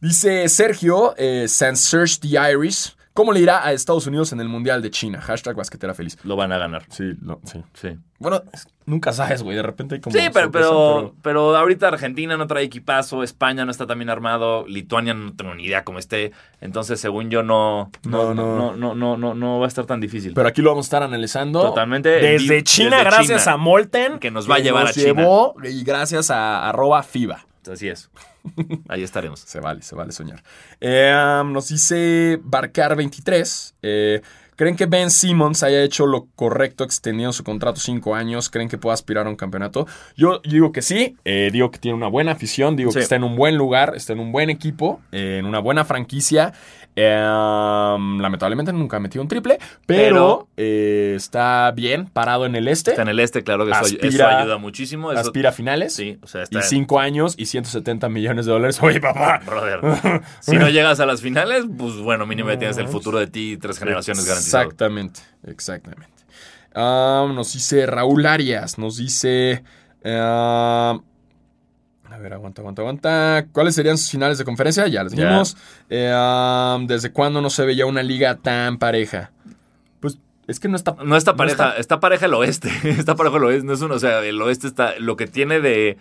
dice Sergio, eh, San Serge the Irish. ¿Cómo le irá a Estados Unidos en el Mundial de China? Hashtag basquetera feliz. Lo van a ganar. Sí, lo- sí. Sí. Bueno, es- nunca sabes, güey. De repente hay como. Sí, pero, pero, pero ahorita Argentina no trae equipazo, España no está tan bien armado, Lituania no tengo ni idea cómo esté. Entonces, según yo, no, no, No, no, no. no, no, no, no va a estar tan difícil. Pero aquí lo vamos a estar analizando. Totalmente. Desde China, desde gracias China. a Molten. Que nos va a llevar a China. llevó, Y gracias a arroba FIBA. Así es. [LAUGHS] Ahí estaremos. Se vale, se vale soñar. Eh, um, nos dice Barcar23. eh, ¿Creen que Ben Simmons haya hecho lo correcto extendiendo su contrato cinco años? ¿Creen que pueda aspirar a un campeonato? Yo digo que sí. eh, digo que tiene una buena afición. Digo Sí. que está en un buen lugar. Está en un buen equipo. eh, en una buena franquicia. Um, lamentablemente nunca ha metido un triple. Pero, Pero- eh, está bien parado en el este. Está en el este, claro que eso, Aspira- eso ayuda muchísimo. Eso, aspira a finales. Sí, o sea, está... Y cinco años y 170 millones de dólares. [LAUGHS] Oye, papá. Brother, [LAUGHS] si no llegas a las finales, pues bueno, mínimo ya tienes el futuro de ti y tres generaciones garantizado. Exactamente, exactamente. Ah, nos dice Raúl Arias, nos dice... ah, a ver, aguanta, aguanta, aguanta. ¿Cuáles serían sus finales de conferencia? Ya les Ya. dimos. Eh, ¿Desde cuándo no se veía una liga tan pareja? Pues es que no está... No está pareja, está- está, pareja el oeste. [LAUGHS] Está pareja el oeste. No es uno, o sea, el oeste está. Lo que tiene de.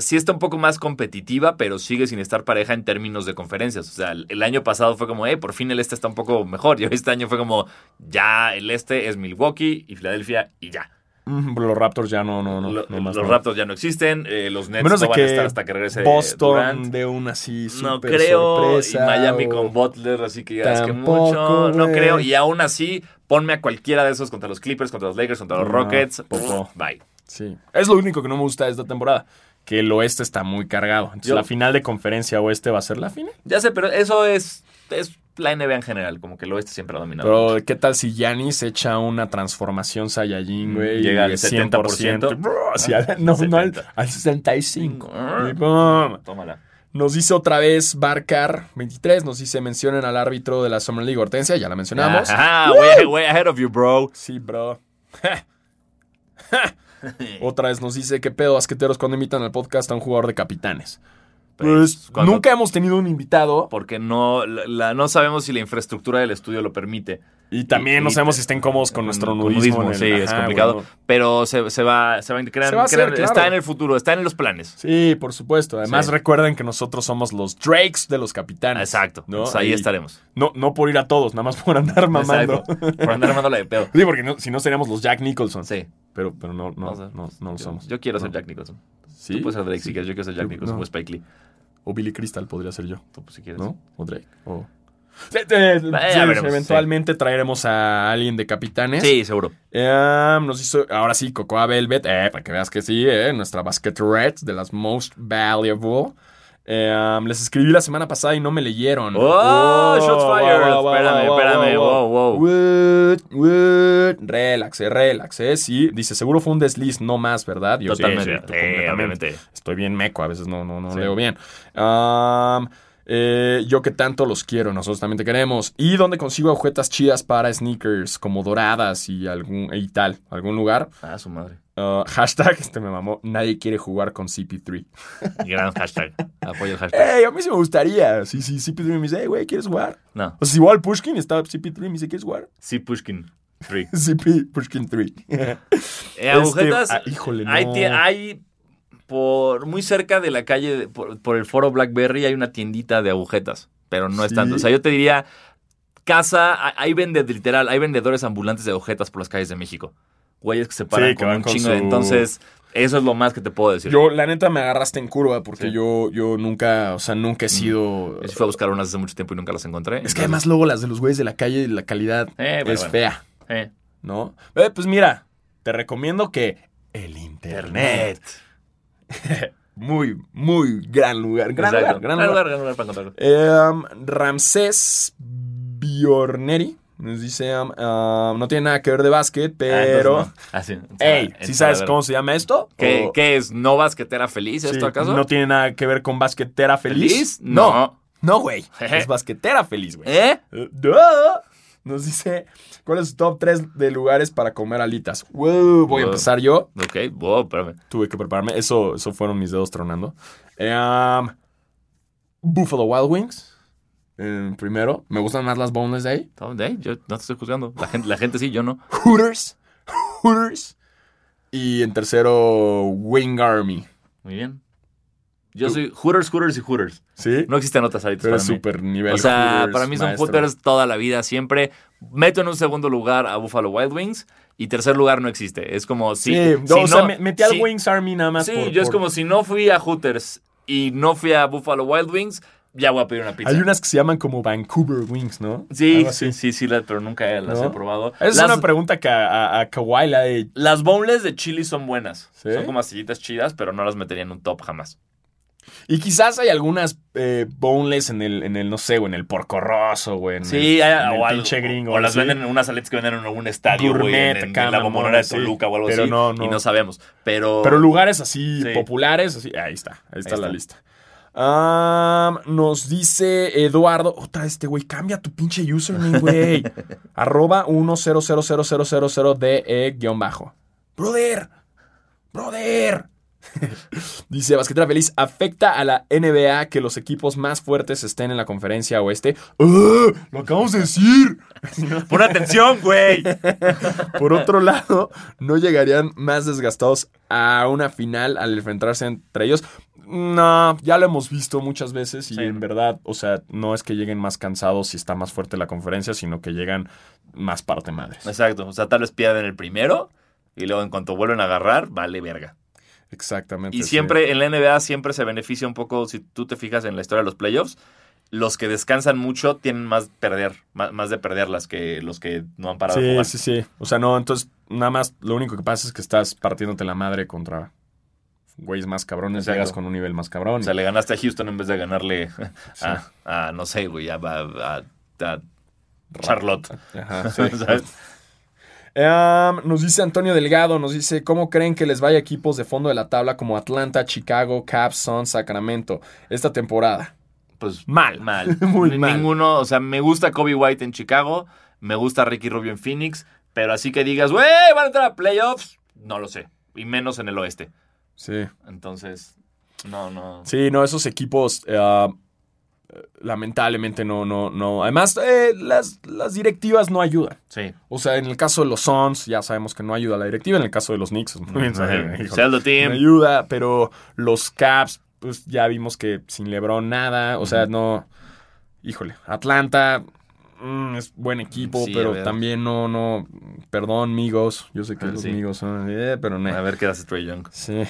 sí está un poco más competitiva, pero sigue sin estar pareja en términos de conferencias. O sea, el, el año pasado fue como, eh, por fin el este está un poco mejor. [LAUGHS] Y este año fue como, ya el este es Milwaukee y Filadelfia y ya. Mm, Los Raptors ya no, no, no. Lo- no más los no. Raptors ya no existen, eh, los Nets Menos no de van a estar hasta que regrese Boston Durant. de un así No creo, sorpresa, y Miami o- con Butler, así que ya es que mucho, no creo. Y aún así, ponme a cualquiera de esos contra los Clippers, contra los Lakers, contra los No, Rockets. popo. Bye. Sí. Es lo único que no me gusta de esta temporada. Que el oeste está muy cargado. Entonces Yo- la final de conferencia oeste va a ser la final. Ya sé, pero eso es, es la NBA en general, como que el oeste siempre ha dominado. Pero ¿qué tal si Giannis echa una transformación Saiyajin, güey? Llega al y 70%. Bro, así al- no, no, al, 70. al 65. Mm. Y pum. Tómala. Nos dice otra vez Barcar 23. Nos dice mencionen al árbitro de la Summer League Hortensia. Ya la mencionamos. Ajá, way, way ahead of you, bro. Sí, bro. [LAUGHS] [LAUGHS] Otra vez nos dice, ¿qué pedo, basqueteros, cuando invitan al podcast a un jugador de capitanes? Pues cuando- nunca hemos tenido un invitado Porque no, la- la- no sabemos si la infraestructura del estudio lo permite. y también no sabemos si estén cómodos con nuestro nudismo. el- sí, es complicado. Pero se, se va, se va, crean- Se va a hacer, crean- claro. Está en el futuro, está en los planes. Sí, por supuesto. Además, Sí. recuerden que nosotros somos los Drakes de los capitanes. Exacto. ¿no? Entonces, ahí estaremos. No, no por ir a todos, nada más por andar mamando. Exacto. Por andar armándola de pedo. [LAUGHS] Sí, porque no- si no seríamos los Jack Nicholson. Sí. Pero, pero no, no, no, no lo somos. yo quiero ser. Jack Nicholson. Sí. Tú puedes ser Drake si quieres, yo quiero ser Jack Nicholson no. o Spike Lee. O Billy Crystal podría ser yo, Tú, pues, si quieres. ¿no? O Drake. O... Sí, eh, sí, ya veremos, eventualmente traeremos a alguien de capitanes. Sí, seguro. Eh, nos hizo, ahora sí, Cocoa Velvet, eh, para que veas que sí, eh, nuestra basket red de las most valuable. Eh, les escribí la semana pasada y no me leyeron. ¡Oh! Shots fired. Espérame, espérame. Wow, wow. What, what? Relax, eh, relax, eh, sí. Dice, seguro fue un desliz, no más, ¿verdad? Yo, Totalmente. sí, Sí, completamente. obviamente. Estoy bien meco, a veces no, no, no Sí. leo bien. Um, eh, yo que tanto los quiero, nosotros también te queremos. ¿Y dónde consigo agujetas chidas para sneakers, como doradas y algún y tal? ¿Algún lugar? Ah, su madre. Uh, hashtag, este me mamó, nadie quiere jugar con CP3. Gran hashtag. Apoyo el hashtag. Ey, a mí sí me gustaría. Sí, sí, CP3 me dice, hey, güey, ¿quieres jugar? No. O sea, igual Pushkin está CP3 me dice, ¿quieres jugar? Sí, Pushkin. Three. [LAUGHS] CP Pushkin 3. Eh, agujetas. ah, híjole, hay, no. hay por muy cerca de la calle, por, por el foro Blackberry, hay una tiendita de agujetas, pero no es Sí. tanto. O sea, yo te diría, casa, hay- hay vendedores, literal, hay vendedores ambulantes de agujetas por las calles de México. Güeyes que se paran Sí, que con un con chingo. de- su- Entonces, eso es lo más que te puedo decir. Yo, la neta, me agarraste en curva porque Sí. yo, yo nunca, o sea, nunca he sido... Yo sí fui a buscar unas hace mucho tiempo y nunca las encontré. Es que además luego las de los güeyes de la calle, la calidad Eh, es bueno. fea, Eh, ¿no? Eh, pues mira, te recomiendo que el internet. [LAUGHS] Muy, muy gran lugar. Gran Exacto. lugar, gran Gran lugar. lugar, gran lugar para encontrarlo. Em, Ramsés Biorneri nos dice, um, um, no tiene nada que ver de básquet, Ah, pero... no. Ah, sí. Ey, Entonces, ¿sí sabes cómo se llama esto? ¿Qué, O- qué es? ¿No basquetera feliz Sí, esto acaso? ¿No tiene nada que ver con basquetera feliz? ¿Feliz? No. No. Güey. [LAUGHS] Es basquetera feliz, güey. ¿Eh? Eh. Nos dice, ¿cuál es su top 3 de lugares para comer alitas? Wow, voy a empezar yo. Ok, wow, espérame. Tuve que prepararme. Eso, eso fueron mis dedos tronando. Um, Buffalo Wild Wings. Eh, primero. Me gustan más las boneless de ahí. ¿Dónde? Yo no te estoy juzgando. La gente, la gente sí, yo no. Hooters. Hooters. Y en tercero, Wing Army. Muy bien. Yo soy Hooters, Hooters y Hooters. ¿Sí? No existen otras alitas Pero para es mí. nivel O sea, Hooters, para mí son maestro. Hooters toda la vida, siempre. Meto en un segundo lugar a Buffalo Wild Wings y tercer lugar no existe. Es como si. Sí, si o sea, no- me- metí al Wings Army nada más Sí, por- yo es como si no fui a Hooters y no fui a Buffalo Wild Wings, ya voy a pedir una pizza. Hay unas que se llaman como Vancouver Wings, ¿no? Sí, sí, sí, sí, la- pero nunca las ¿No? he probado. Esa es una pregunta que a, a, a Kawhi de- Las boneless de chili son buenas. ¿Sí? Son como asillitas chidas, pero no las metería en un top jamás. Y quizás hay algunas eh, boneless en el, en el, no sé, o en el Porco Rosso, o en Sí, el, hay- en o, pinche gringo. o las venden en unas aletas que venden en algún estadio, güey, Gourmet, en, en- la bombonera de sí. Toluca o algo Pero así. no, no. Y no sabemos. Pero, Pero lugares así Sí. populares, así. Ahí está, ahí está Ahí la está. lista. Am, nos dice Eduardo, otra este güey, cambia tu pinche username, güey. [LAUGHS] Arroba 1000000de E guion bajo. Brother, brother. [LAUGHS] Dice Basquetera Feliz, afecta a la NBA que los equipos más fuertes estén en la conferencia oeste. ¡Ah! Lo acabamos de decir. [LAUGHS] Pon atención, güey. [LAUGHS] Por otro lado, no llegarían más desgastados a una final al enfrentarse entre ellos. No, ya lo hemos visto muchas veces y Sí. en verdad, o sea, no es que lleguen más cansados si está más fuerte la conferencia, sino que llegan más parte madres. Exacto. O sea, tal vez pierden el primero y luego en cuanto vuelven a agarrar, vale verga. Exactamente. Y sí. siempre en la NBA siempre se beneficia un poco, si tú te fijas en la historia de los playoffs, los que descansan mucho tienen más perder, más, más de perderlas que los que no han parado de Sí, jugar. sí, sí. O sea, no, entonces nada más lo único que pasa es que estás partiéndote la madre contra güeyes más cabrones, Exacto. llegas con un nivel más cabrón. O sea, le ganaste a Houston en vez de ganarle [LAUGHS] Sí. a, a, no sé, güey, a, a- a- a Charlotte. Ajá, [LAUGHS] sí. ¿Sabes? Nos dice Antonio Delgado, nos dice, ¿cómo creen que les vaya equipos de fondo de la tabla como Atlanta, Chicago, Caps, Suns, Sacramento esta temporada? Pues Mal. Mal. [LAUGHS] Muy mal. Ninguno, o sea, me gusta Kobe White en Chicago, me gusta Ricky Rubio en Phoenix, pero así que digas, güey, van a entrar a playoffs, no lo sé. Y menos en el oeste. Sí. Entonces, no, no. Sí, no, esos equipos eh, lamentablemente no, no, no. Además, eh, las, las directivas no ayudan. Sí. O sea, en el caso de los Suns, ya sabemos que no ayuda la directiva. En el caso de los Knicks, muy bien, [LAUGHS] no ayuda, pero los Caps, pues ya vimos que sin LeBron nada. O sea, no. Híjole, Atlanta mm, es buen equipo, Sí, pero también no, no. Perdón, amigos. Yo sé que Ah, los sí. amigos son. eh, pero no. A ver qué hace Trey Young. Sí.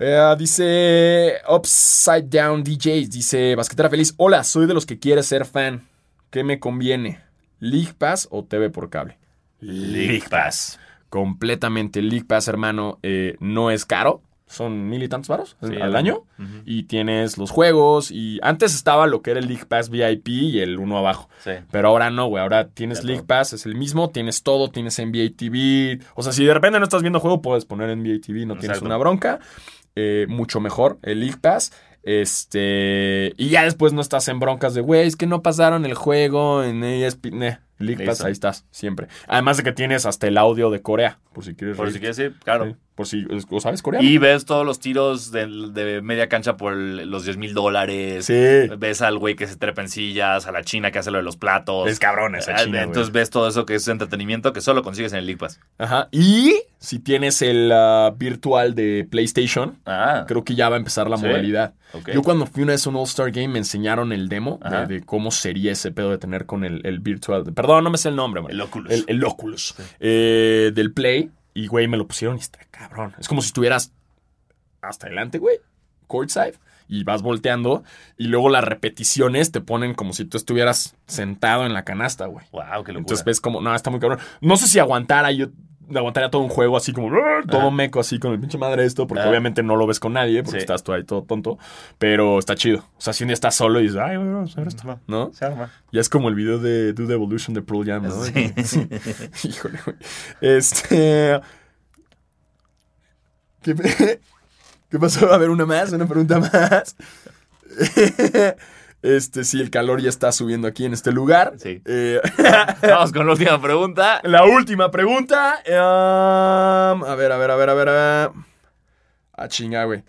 Eh, dice Upside Down DJs, dice Basquetera Feliz. Hola, soy de los que quiere ser fan. ¿Qué me conviene? ¿League Pass o TV por cable? League Pass. Completamente. League Pass, hermano, eh, no es caro. Son mil y tantos varos Sí, al año. Y tienes los juegos. Y antes estaba lo que era el League Pass VIP y el uno abajo. Sí. Pero ahora no, güey. Ahora tienes League. Pass, es el mismo. Tienes todo. Tienes NBA TV. O sea, si de repente no estás viendo juego, puedes poner NBA TV. No tienes una bronca. Eh, mucho mejor el League Pass. Este. Y ya después no estás en broncas de, güey, es que no pasaron el juego en ESPN. League Pass, ahí estás, siempre. Además de que tienes hasta el audio de Corea, por si quieres. Por reír. si quieres ir, claro. Sí, Por si. ¿O sabes coreano? Y ves todos los tiros de, de media cancha por el- los 10 mil dólares. Sí. Ves al güey que se trepa en sillas, a la china que hace lo de los platos. Es cabrón esa Ah, china, Entonces ves todo eso que es entretenimiento que solo consigues en el League Pass. Ajá. Y si tienes el ah, virtual de PlayStation, Ah, creo que ya va a empezar la Sí. modalidad. ok. Yo cuando fui una vez a un All-Star Game me enseñaron el demo de cómo sería ese pedo de tener con el, el virtual. Perdón, no me sé el nombre, güey. El Oculus. El, el Oculus. Eh, del Play. Y, güey, me lo pusieron y está cabrón. Es como si estuvieras hasta adelante, güey. Courtside. Y vas volteando. Y luego las repeticiones te ponen como si tú estuvieras sentado en la canasta, güey. Wow, qué locura. Entonces ves como, no, está muy cabrón. No sé si aguantara yo. Aguantaría todo un juego así como "Arr", todo meco así con el pinche madre esto, porque obviamente no lo ves con nadie, porque Sí. estás tú ahí todo tonto, pero está chido. O sea, si un día estás solo y dices, ay, güey, vamos a ver esto, ¿no? Se arma. Ya es como el video de Do the Evolution de Pearl Jam, ¿no? Sí. [LAUGHS] Híjole, güey. Este. ¿Qué, [LAUGHS] ¿Qué pasó? A ver, una más, una pregunta más. [LAUGHS] Este, sí, el calor ya está subiendo aquí en este lugar. Sí. Eh, [LAUGHS] Vamos con la última pregunta. la última pregunta. um, a ver, a ver, a ver, a ver. A. Ah, chinga, güey.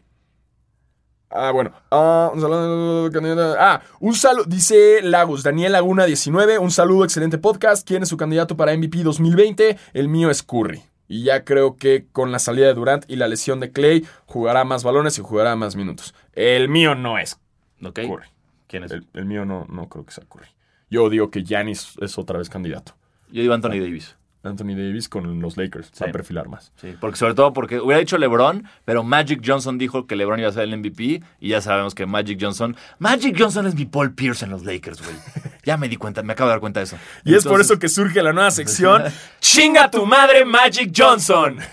Ah, bueno. Ah, un saludo. Ah, un saludo. Dice Lagos, Daniel Laguna 19. Un saludo, excelente podcast. ¿Quién es su candidato para MVP 2020? El mío es Curry. Y ya creo que con la salida de Durant y la lesión de Clay jugará más balones y jugará más minutos. El mío no es Ok. Curry. ¿Quién es? El, el mío no, no creo que sea Curry. Yo digo que Giannis es otra vez candidato. Yo digo Anthony Davis. Anthony Davis con los Lakers. Sí. perfilar más. Sí, porque sobre todo porque hubiera dicho LeBron, pero Magic Johnson dijo que LeBron iba a ser el MVP y ya sabemos que Magic Johnson, Magic Johnson es mi Paul Pierce en los Lakers, güey. [LAUGHS] Ya me di cuenta, me acabo de dar cuenta de eso. Y es por eso que surge la nueva sección [LAUGHS] ¡Chinga tu madre Magic Johnson! [LAUGHS]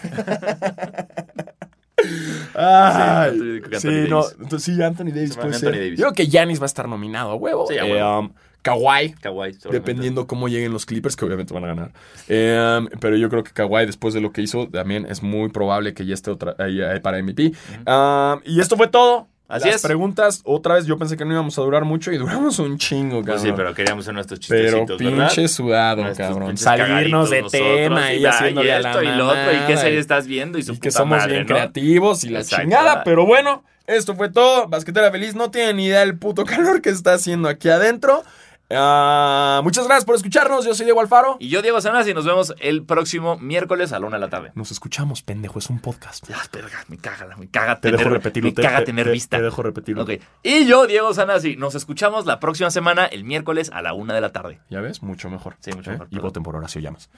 Ay, Sí, Anthony no, entonces sí, Anthony Davis Anthony. Yo creo que Giannis va a estar nominado a huevo. Sí, a Eh, huevo. um, Kawhi, Kawhi, dependiendo cómo lleguen los Clippers, que obviamente van a ganar. Eh, um, pero yo creo que Kawhi, después de lo que hizo, también es muy probable que ya esté otra, ahí para MVP. Um, y esto fue todo. Así Las es. preguntas, otra vez, yo pensé que no íbamos a durar mucho y duramos un chingo, cabrón. Pues sí, pero queríamos hacer nuestros Pero chistecitos, ¿verdad? pinche sudado, Nuestros cabrón. pinches Salirnos de cagaditos nosotros, tema y haciéndole a la esto y lo otro, y qué mamada, serie estás viendo y su y que puta somos madre, bien ¿no? creativos y la Exacto. chingada. Pero bueno, esto fue todo. Basquetera Feliz no tiene ni idea del puto calor que está haciendo aquí adentro. Ah, muchas gracias por escucharnos. Yo soy Diego Alfaro. Y yo, Diego Sanas, y nos vemos el próximo miércoles a la una de la tarde. Nos escuchamos, pendejo. Es un podcast. Verga, me caga, me caga Te tener, dejo repetirlo. me te- caga te- tener te- vista. Te dejo repetirlo. Y yo, Diego Sanasi, nos escuchamos la próxima semana, el miércoles a la una de la tarde. ¿Ya ves? Mucho mejor. Sí, mucho ¿Eh? mejor, Y voten por Horacio Llamas.